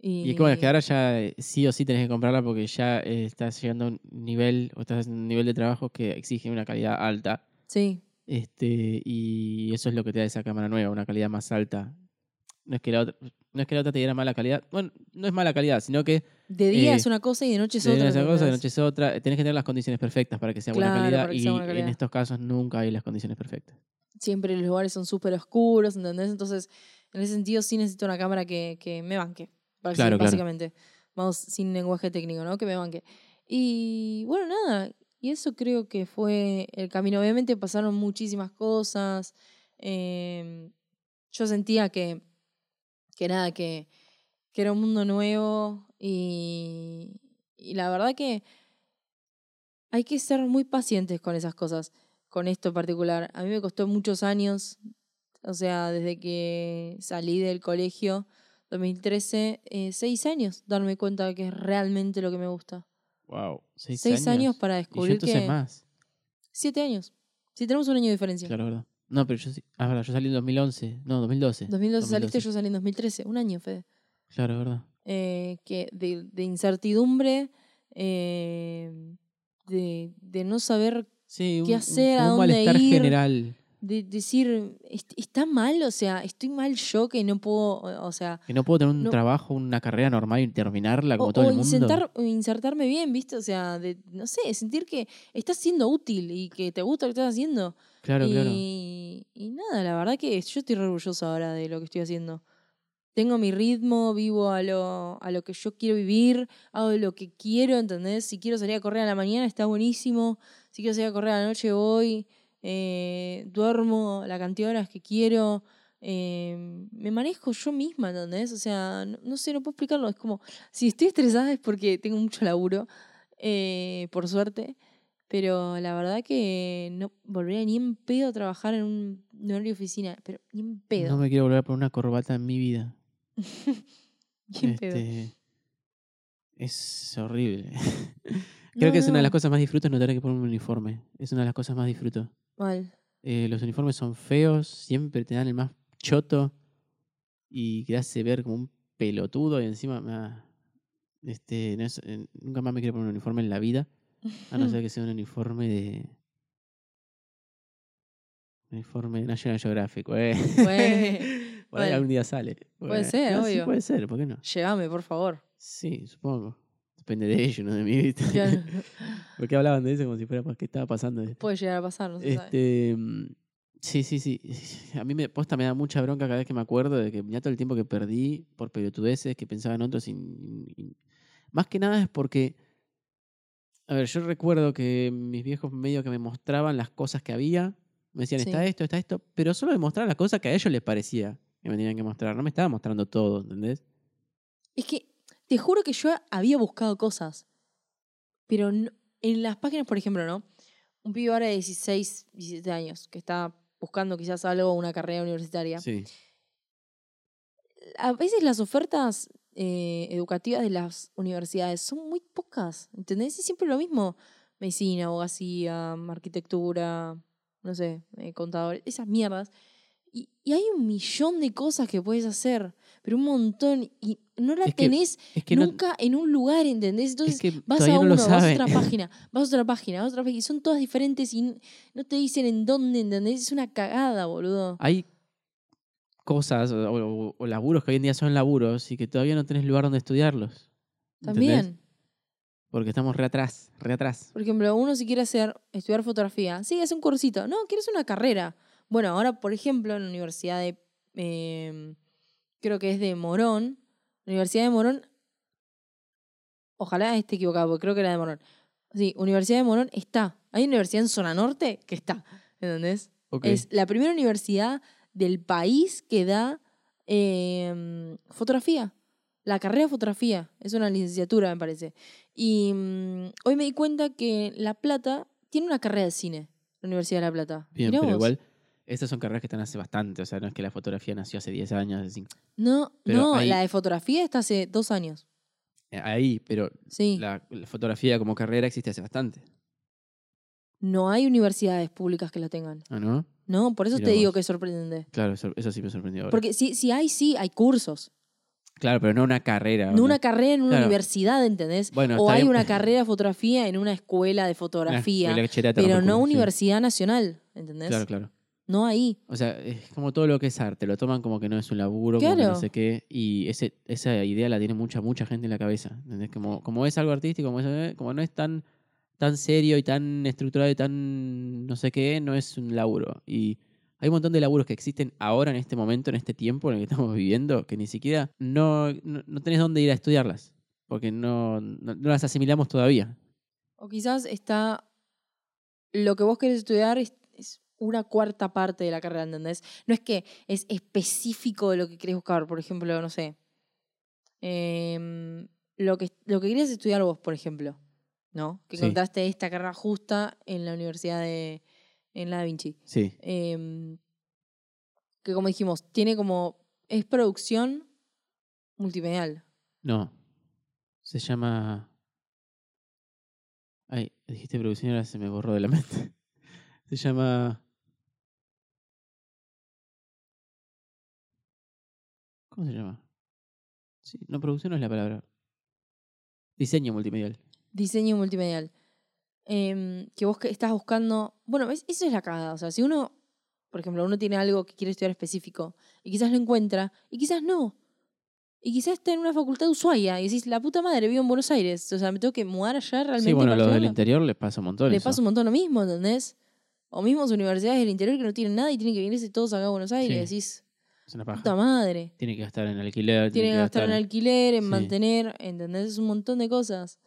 Speaker 1: Y,
Speaker 2: Y es que bueno, es que ahora ya eh, sí o sí tenés que comprarla porque ya eh, estás llegando a un nivel, o estás en un nivel de trabajo que exige una calidad alta.
Speaker 1: Sí,
Speaker 2: Este, y eso es lo que te da esa cámara nueva, una calidad más alta. No es que la otra, no es que la otra te diera mala calidad. Bueno, no es mala calidad, sino que
Speaker 1: De día
Speaker 2: Eh,
Speaker 1: es una cosa y de noche es
Speaker 2: de
Speaker 1: otra.
Speaker 2: día es una cosa, de noche es otra. Tenés que tener las condiciones perfectas para que sea buena calidad. Y en estos casos nunca hay las condiciones perfectas.
Speaker 1: Siempre los lugares son súper oscuros, ¿entendés? Entonces, en ese sentido, sí necesito una cámara que, que me banque.
Speaker 2: Claro, claro.
Speaker 1: básicamente. Vamos sin lenguaje técnico, ¿no? Que me banque. Y bueno, nada. Y eso creo que fue el camino. Obviamente pasaron muchísimas cosas. em, yo sentía que, que nada, que, que era un mundo nuevo. Y, y la verdad que hay que ser muy pacientes con esas cosas, con esto en particular. A mí me costó muchos años, o sea, desde que salí del colegio, 2013, eh, seis años, darme cuenta de que es realmente lo que me gusta.
Speaker 2: Wow. Seis,
Speaker 1: Seis años, para
Speaker 2: Y yo
Speaker 1: descubrir que...
Speaker 2: más.
Speaker 1: Siete años. Si tenemos un año de diferencia.
Speaker 2: Claro, verdad. No, pero yo sí. Ah, verdad, yo salí en 2011. No, 2012.
Speaker 1: 2012 saliste,
Speaker 2: 2012.
Speaker 1: yo salí en 2013. Un año, Fede.
Speaker 2: Claro, verdad.
Speaker 1: eh, que de, de incertidumbre, eh, de, de no saber,
Speaker 2: Sí, un,
Speaker 1: ¿Qué
Speaker 2: un-
Speaker 1: hacer?
Speaker 2: como
Speaker 1: ¿A
Speaker 2: un
Speaker 1: dónde
Speaker 2: malestar
Speaker 1: ir?
Speaker 2: general.
Speaker 1: de decir, "¿Est- ¿está mal? O sea, ¿estoy mal yo que no puedo, o sea,
Speaker 2: Que no puedo tener un
Speaker 1: No.
Speaker 2: trabajo, una carrera normal y terminarla como
Speaker 1: o,
Speaker 2: todo
Speaker 1: o
Speaker 2: el mundo.
Speaker 1: insertar- insertarme bien, ¿viste? O sea, de, no sé, sentir que estás siendo útil y que te gusta lo que estás haciendo. Y, nada, la verdad que yo estoy orgullosa ahora de lo que estoy haciendo. Tengo mi ritmo, vivo a lo, a lo que yo quiero vivir, hago lo que quiero, ¿entendés? Si quiero salir a correr a la mañana está buenísimo, si quiero salir a correr a la noche voy, eh, duermo la cantidad de horas que quiero, eh, me manejo yo misma, ¿entendés? O sea, no, no sé, no puedo explicarlo, es como, si estoy estresada es porque tengo mucho laburo, eh, por suerte, pero la verdad que no volvería ni en pedo a trabajar en un en una oficina, pero ni en pedo.
Speaker 2: No me quiero volver a poner una corbata en mi vida.
Speaker 1: ni en pedo.
Speaker 2: Este, es horrible. Creo que
Speaker 1: No,
Speaker 2: es una de las cosas más disfruto no tener que poner un uniforme. Es una de las cosas más disfruto.
Speaker 1: Mal.
Speaker 2: Eh, los uniformes son feos, siempre te dan el más choto y que hace ver como un pelotudo y encima ah, este, no es- eh, nunca más me quiero poner un uniforme en la vida, a no ser que sea un uniforme de... Uniforme de National Geographic, güey.
Speaker 1: Bueno,
Speaker 2: Por ahí algún día sale.
Speaker 1: Puede
Speaker 2: Bueno,
Speaker 1: ser,
Speaker 2: no, sí
Speaker 1: obvio.
Speaker 2: puede ser, ¿por qué no?
Speaker 1: Llévame, por favor.
Speaker 2: Sí, supongo. Depende de ellos, no de mí, ¿viste?
Speaker 1: Claro.
Speaker 2: Porque hablaban de eso como si fuera pues, qué estaba pasando.
Speaker 1: Puede llegar a pasar, no se sabe.
Speaker 2: Este, mm, sí, sí, sí. A mí me posta me da mucha bronca cada vez que me acuerdo de que ya todo el tiempo que perdí por pelotudeces que pensaba en otros. y- y- más que nada es porque, a ver, yo recuerdo que mis viejos medio que me mostraban las cosas que había. Me decían, está esto, está esto, pero solo me mostraban las cosas que a ellos les parecía que me tenían que mostrar. No me estaba mostrando todo, ¿entendés?
Speaker 1: Es que te juro que yo había buscado cosas, pero no- en las páginas, por ejemplo, ¿no? Un pibe ahora de 16, 17 años que está buscando quizás algo, una carrera universitaria.
Speaker 2: Sí.
Speaker 1: A veces las ofertas eh, educativas de las universidades son muy pocas, ¿entendés? Es siempre lo mismo. Medicina, abogacía, arquitectura, no sé, eh, contador, esas mierdas. Y, y hay un millón de cosas que puedes hacer, pero un montón. Y no la
Speaker 2: Es que-
Speaker 1: tenés
Speaker 2: Es que no,
Speaker 1: nunca en un lugar, ¿entendés?
Speaker 2: es
Speaker 1: Entonces
Speaker 2: que
Speaker 1: vas a
Speaker 2: no
Speaker 1: uno, vas a otra página, vas a otra página, vas a otra página. Y son todas diferentes y no te dicen en dónde, ¿entendés? Es una cagada, boludo.
Speaker 2: hay cosas o, o- o laburos que hoy en día son laburos y que todavía no tenés lugar donde estudiarlos. ¿entendés?
Speaker 1: También.
Speaker 2: Porque estamos re atrás, re atrás.
Speaker 1: Por ejemplo, uno si quiere hacer, estudiar fotografía, sí, hace un cursito. No, quieres una carrera. Bueno, ahora, por ejemplo, en la Universidad de, eh, creo que es de Morón, la Universidad de Morón, ojalá esté equivocado, porque creo que era de Morón. Sí, Universidad de Morón está. Hay una universidad en zona norte que está, ¿entendés?
Speaker 2: Ok.
Speaker 1: Es la primera universidad del país que da eh, fotografía. La carrera de fotografía. Es una licenciatura, me parece. Y mm, hoy me di cuenta que La Plata tiene una carrera de cine. La Universidad de La Plata.
Speaker 2: Bien,
Speaker 1: Mirá
Speaker 2: pero
Speaker 1: vos.
Speaker 2: igual, estas son carreras que están hace bastante. O sea, no es que la fotografía nació hace 10 años. hace cinco-
Speaker 1: No,
Speaker 2: pero
Speaker 1: no, la de fotografía está hace dos años.
Speaker 2: Eh, Ahí, pero
Speaker 1: Sí.
Speaker 2: la, la fotografía como carrera existe hace bastante.
Speaker 1: No hay universidades públicas que la tengan.
Speaker 2: ¿Ah, no?
Speaker 1: No, por eso
Speaker 2: Mirá
Speaker 1: te digo que es sorprendente.
Speaker 2: Claro, eso, sí me sorprendió ahora.
Speaker 1: Porque si, si hay, sí, hay cursos.
Speaker 2: Claro, pero no una carrera.
Speaker 1: No
Speaker 2: ¿o
Speaker 1: una carrera en una
Speaker 2: Claro.
Speaker 1: universidad, ¿entendés?
Speaker 2: Bueno,
Speaker 1: o
Speaker 2: está
Speaker 1: hay
Speaker 2: bien.
Speaker 1: una carrera de fotografía en una escuela de
Speaker 2: Una
Speaker 1: fotografía.
Speaker 2: escuela cheta
Speaker 1: pero
Speaker 2: rompe
Speaker 1: no
Speaker 2: culo, sí.
Speaker 1: universidad nacional, ¿entendés?
Speaker 2: Claro, claro.
Speaker 1: no ahí.
Speaker 2: O sea, es como todo lo que es arte, lo toman como que no es un laburo, como que no
Speaker 1: Claro.
Speaker 2: sé qué, y ese, esa idea la tiene mucha, mucha gente en la cabeza. ¿entendés? Como, como es algo artístico, como, es- como no es tan, tan serio y tan estructurado y tan no sé qué, no es un laburo. Y hay un montón de laburos que existen ahora en este momento, en este tiempo en el que estamos viviendo, que ni siquiera no, no, no tenés dónde ir a estudiarlas, porque no, no, las asimilamos todavía.
Speaker 1: O quizás está. Lo que vos querés estudiar es, es una cuarta parte de la carrera, ¿entendés? No es que es específico de lo que querés buscar. Por ejemplo, no sé. em, lo, que, lo que querías estudiar vos, por ejemplo. ¿No? Que
Speaker 2: Sí.
Speaker 1: encontraste esta carrera justa en la Universidad de. En la Da Vinci.
Speaker 2: Sí,
Speaker 1: Em, que como dijimos, tiene como. Es producción multimedial.
Speaker 2: no. Se llama... Ay, dijiste producción y ahora se me borró de la mente. Se llama... ¿Cómo se llama? Sí, no, producción no es la palabra. Diseño multimedial.
Speaker 1: Diseño multimedial. Em, que vos estás buscando. Bueno, eso es la cagada. O sea, si uno, por ejemplo, uno tiene algo que quiere estudiar específico y quizás lo encuentra y quizás no. Y quizás está en una facultad de Ushuaia y decís, la puta madre, vivo en Buenos Aires. O sea, me tengo que mudar allá realmente.
Speaker 2: Sí, bueno, a los del interior les pasa un montón
Speaker 1: Le
Speaker 2: eso.
Speaker 1: pasa un montón lo mismo, ¿entendés? O mismos universidades del interior que no tienen nada y tienen que venirse todos acá a Buenos Aires.
Speaker 2: Sí.
Speaker 1: Decís,
Speaker 2: Es una paja.
Speaker 1: puta madre.
Speaker 2: Tiene que gastar en alquiler.
Speaker 1: Tienen que gastar en alquiler, en
Speaker 2: Sí.
Speaker 1: mantener, ¿entendés? Es un montón de cosas.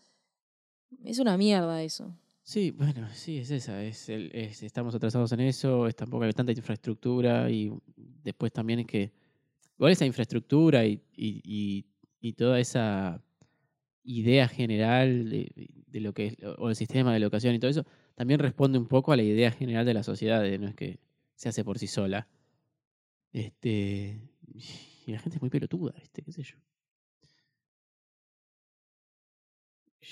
Speaker 1: Es una mierda eso.
Speaker 2: Sí, bueno, sí, es esa. Es el, es- estamos atrasados en eso, es tampoco hay tanta infraestructura y después también es que igual esa infraestructura y, y, y- toda esa idea general de, de lo que es, o el sistema de educación y todo eso, también responde un poco a la idea general de la sociedad, de no es que se hace por sí sola. Este, y la gente es muy pelotuda, ¿viste? ¿Qué sé yo?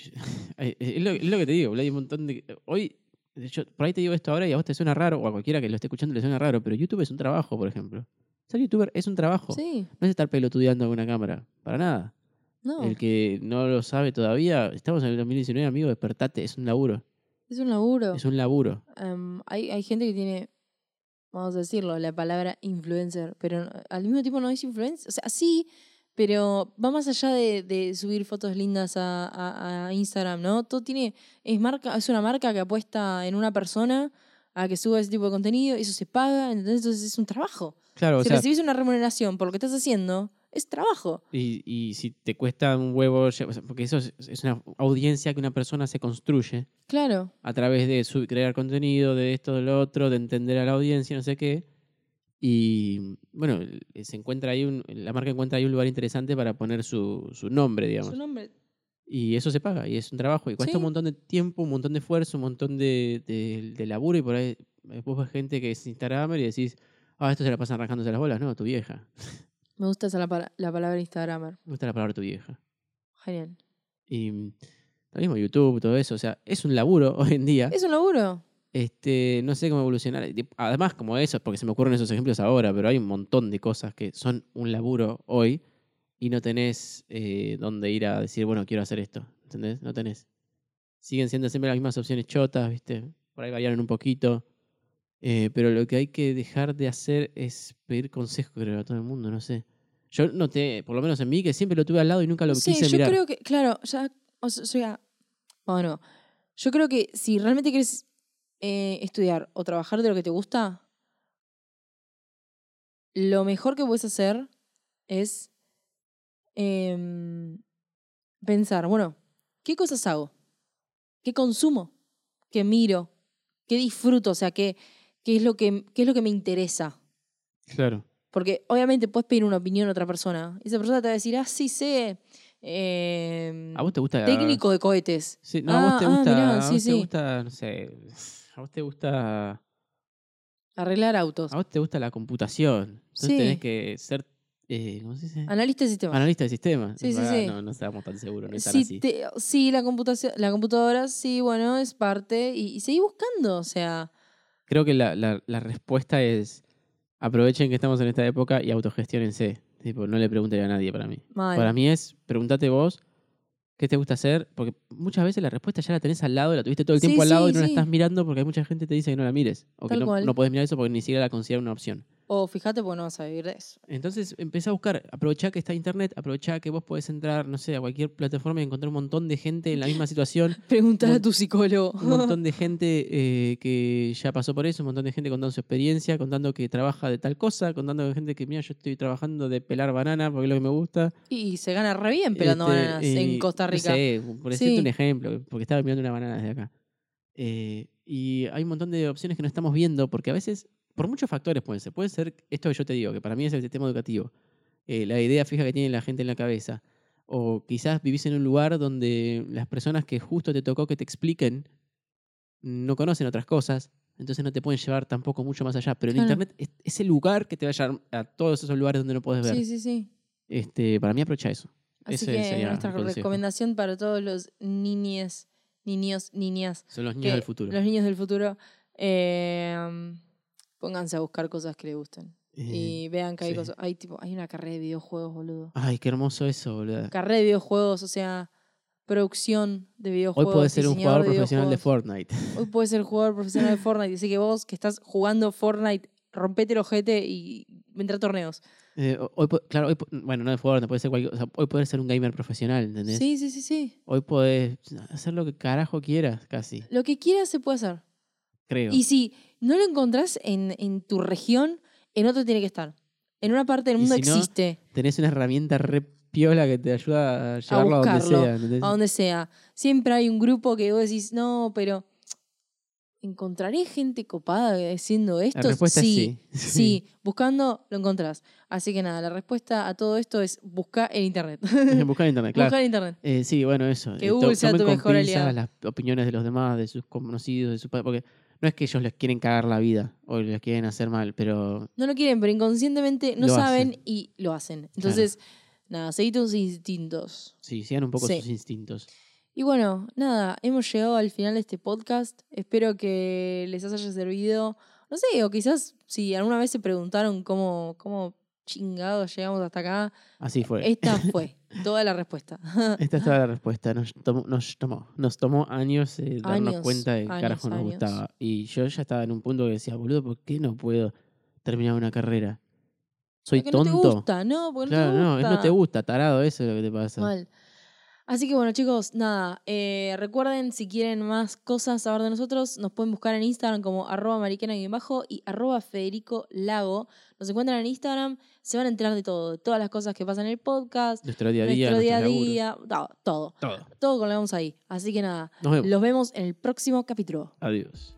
Speaker 2: Es lo, es lo que te digo, hay un montón de... Hoy, yo por ahí te digo esto ahora y a vos te suena raro, o a cualquiera que lo esté escuchando le suena raro, pero YouTube es un trabajo, por ejemplo. Ser youtuber es un trabajo.
Speaker 1: Sí,
Speaker 2: No es estar pelotudeando con una cámara, para nada.
Speaker 1: no.
Speaker 2: El que no lo sabe todavía, estamos en el 2019, amigo, despertate, es un laburo.
Speaker 1: Es un laburo.
Speaker 2: Es un laburo.
Speaker 1: Em, hay, hay gente que tiene, vamos a decirlo, la palabra influencer, pero al mismo tiempo no es influencer. O sea, sí, pero va más allá de, de subir fotos lindas a, a- a Instagram, ¿no? Todo tiene, es marca, es una marca que apuesta en una persona a que suba ese tipo de contenido, eso se paga, entonces es un trabajo.
Speaker 2: Claro, o
Speaker 1: si
Speaker 2: sea,
Speaker 1: recibís una remuneración por lo que estás haciendo, es trabajo.
Speaker 2: y, y si te cuesta un huevo, o porque eso es, es una audiencia que una persona se construye
Speaker 1: Claro.
Speaker 2: a través de su- crear contenido, de esto, de lo otro, de entender a la audiencia, no sé qué. Y bueno, se encuentra ahí un- la marca encuentra ahí un lugar interesante para poner su, su nombre, digamos.
Speaker 1: Su nombre.
Speaker 2: Y eso se paga, y es un trabajo, y cuesta
Speaker 1: Sí.
Speaker 2: un montón de tiempo, un montón de esfuerzo, un montón de, de- de laburo, y por ahí después ves gente que es Instagramer y decís, ah, esto se la pasan arrancándose las bolas, no, tu vieja.
Speaker 1: Me gusta esa la, pala- la palabra Instagramer.
Speaker 2: Me gusta la palabra tu vieja.
Speaker 1: Genial.
Speaker 2: Y lo mismo YouTube, todo eso, o sea, es un laburo hoy en día.
Speaker 1: Es un laburo.
Speaker 2: Este, no sé cómo evolucionar. Además, como eso, porque se me ocurren esos ejemplos ahora, pero hay un montón de cosas que son un laburo hoy y no tenés eh, dónde ir a decir, bueno, quiero hacer esto. ¿Entendés? No tenés. Siguen siendo siempre las mismas opciones chotas, ¿viste? Por ahí variaron un poquito. Eh, pero lo que hay que dejar de hacer es pedir consejo, creo, a todo el mundo, no sé. Yo noté, por lo menos en mí, que siempre lo tuve al lado y nunca lo
Speaker 1: Sí,
Speaker 2: quise
Speaker 1: yo
Speaker 2: mirar.
Speaker 1: creo que, claro, ya, o sea, bueno, yo creo que si realmente quieres eh, estudiar o trabajar de lo que te gusta, lo mejor que puedes hacer es em, pensar, bueno, ¿qué cosas hago? ¿Qué consumo? ¿Qué miro? ¿Qué disfruto? O sea, ¿qué, qué, es, lo que, qué es lo que me interesa?
Speaker 2: Claro.
Speaker 1: Porque obviamente puedes pedir una opinión a otra persona. Y esa persona te va a decir, ah, sí sé. eh,
Speaker 2: ¿A vos te gusta
Speaker 1: técnico de cohetes.
Speaker 2: Sí, no, a vos te
Speaker 1: Ah, ah,
Speaker 2: gusta,
Speaker 1: mirá,
Speaker 2: a
Speaker 1: sí,
Speaker 2: vos te gusta, no sé, a vos te gusta,
Speaker 1: Arreglar autos.
Speaker 2: a vos te gusta la computación. Entonces
Speaker 1: Sí.
Speaker 2: tenés que ser, eh, ¿cómo se dice?
Speaker 1: Analista de sistemas.
Speaker 2: Analista de sistemas.
Speaker 1: Sí, sí,
Speaker 2: Ah,
Speaker 1: sí.
Speaker 2: No, no estábamos tan seguros, no tan
Speaker 1: Sí,
Speaker 2: así.
Speaker 1: te- sí, la computación, la computadora, sí, bueno, es parte. Y, y seguí buscando. O sea,
Speaker 2: Creo que la, la, la respuesta es, aprovechen que estamos en esta época y autogestionense. Tipo, no le pregunten a nadie para mí.
Speaker 1: mal.
Speaker 2: Para mí es, pregúntate vos ¿Qué te gusta hacer? Porque muchas veces la respuesta ya la tenés al lado, la tuviste todo el
Speaker 1: Sí,
Speaker 2: tiempo al lado
Speaker 1: sí,
Speaker 2: y no la
Speaker 1: sí.
Speaker 2: estás mirando porque hay mucha gente que te dice que no la mires. O que no,
Speaker 1: cual.
Speaker 2: no puedes mirar eso porque ni siquiera la considera una opción.
Speaker 1: O fíjate porque no vas a vivir de eso.
Speaker 2: Entonces empecé a buscar, aprovechá que está internet, aprovechá que vos podés entrar, no sé, a cualquier plataforma y encontrar un montón de gente en la misma situación,
Speaker 1: Preguntar a tu psicólogo.
Speaker 2: un montón de gente eh, que ya pasó por eso, un montón de gente contando su experiencia, contando que trabaja de tal cosa, contando de gente que, mira, yo estoy trabajando de pelar banana porque es lo que me gusta.
Speaker 1: y se gana re bien pelando
Speaker 2: Este,
Speaker 1: bananas en Costa
Speaker 2: no
Speaker 1: Rica.
Speaker 2: sé, por decirte
Speaker 1: Sí.
Speaker 2: un ejemplo, porque estaba mirando una banana desde acá. Eh, y hay un montón de opciones que no estamos viendo porque a veces, por muchos factores pueden ser. Puede ser esto que yo te digo, que para mí es el sistema educativo, eh, la idea fija que tiene la gente en la cabeza. O quizás vivís en un lugar donde las personas que justo te tocó que te expliquen no conocen otras cosas, entonces no te pueden llevar tampoco mucho más allá. Pero el
Speaker 1: Claro.
Speaker 2: Internet es, es el lugar que te va a llevar a todos esos lugares donde no puedes ver.
Speaker 1: Sí, sí, sí.
Speaker 2: Este, para mí aprovecha eso.
Speaker 1: Así
Speaker 2: Ese
Speaker 1: que
Speaker 2: sería
Speaker 1: nuestra recomendación para todos los niñes, niños, niñas,
Speaker 2: Son los niños del futuro.
Speaker 1: los niños del futuro, eh, pónganse a buscar cosas que les gusten.
Speaker 2: Eh,
Speaker 1: y vean que hay
Speaker 2: sí.
Speaker 1: cosas. Hay tipo, hay una carrera de videojuegos, boludo.
Speaker 2: Ay, qué hermoso eso, boludo.
Speaker 1: Carrera de videojuegos, o sea, producción de
Speaker 2: Hoy
Speaker 1: videojuegos.
Speaker 2: puedes ser un jugador profesional de. Fortnite.
Speaker 1: Hoy puedes ser jugador profesional de Fortnite. Así que vos que estás jugando Fortnite, rompete el ojete y entra a torneos.
Speaker 2: Eh, hoy, claro, hoy, bueno, no de Fortnite, puede ser cualquier, o sea, hoy puedes ser un gamer profesional, ¿entendés?
Speaker 1: Sí, sí, sí, sí.
Speaker 2: Hoy podés hacer lo que carajo quieras, casi,
Speaker 1: Lo que quieras se puede hacer.
Speaker 2: creo.
Speaker 1: Y si no lo encontrás en, en tu región, en otro tiene que estar. En una parte del mundo
Speaker 2: si no,
Speaker 1: existe,
Speaker 2: Tenés una herramienta re piola que te ayuda a llevarlo a, donde
Speaker 1: buscarlo,
Speaker 2: sea. ¿entendés?
Speaker 1: a donde sea. Siempre hay un grupo que vos decís, no, pero ¿encontraré gente copada haciendo esto?
Speaker 2: La respuesta
Speaker 1: sí,
Speaker 2: es sí.
Speaker 1: sí. buscando lo encontrás. Así que nada, la respuesta a todo esto es buscar en internet.
Speaker 2: Buscar en internet, claro.
Speaker 1: Buscar en internet.
Speaker 2: Eh, sí, bueno, eso.
Speaker 1: Que Google sea tu mejor aliado.
Speaker 2: las opiniones de los demás, de sus conocidos, de sus padres, porque no es que ellos les quieren cagar la vida o les quieren hacer mal, pero
Speaker 1: No lo quieren, pero inconscientemente no saben
Speaker 2: hacen.
Speaker 1: y lo hacen. Entonces, nada, seguí tus instintos.
Speaker 2: sí, sigan un poco
Speaker 1: Sí.
Speaker 2: sus instintos.
Speaker 1: Y bueno, nada, hemos llegado al final de este podcast. Espero que les haya servido. No sé, o quizás si alguna vez se preguntaron cómo, cómo chingados llegamos hasta acá,
Speaker 2: Así fue.
Speaker 1: esta fue toda la respuesta.
Speaker 2: Esta es toda la respuesta. Nos tomó, nos tomó, nos tomó años eh, darnos
Speaker 1: Años,
Speaker 2: cuenta de
Speaker 1: años,
Speaker 2: carajo nos
Speaker 1: años.
Speaker 2: gustaba. Y yo ya estaba en un punto que decía, boludo, ¿por qué no puedo terminar una carrera? Soy
Speaker 1: Porque no te
Speaker 2: tonto.
Speaker 1: gusta, ¿no? Porque
Speaker 2: claro,
Speaker 1: no te
Speaker 2: no, es no te gusta, tarado, eso es lo que te pasa.
Speaker 1: Mal. Así que bueno, chicos, nada. eh, recuerden, si quieren más cosas saber de nosotros, nos pueden buscar en Instagram como arroba mariquena-bajo y arroba Federico Lago. Nos encuentran en Instagram, se van a enterar de todo, de todas las cosas que pasan en el podcast,
Speaker 2: Nuestro día a día,
Speaker 1: nuestro día a día, todo, todo.
Speaker 2: todo.
Speaker 1: Todo con lo vemos ahí. Así que nada,
Speaker 2: Nos vemos.
Speaker 1: los vemos en el próximo capítulo.
Speaker 2: Adiós.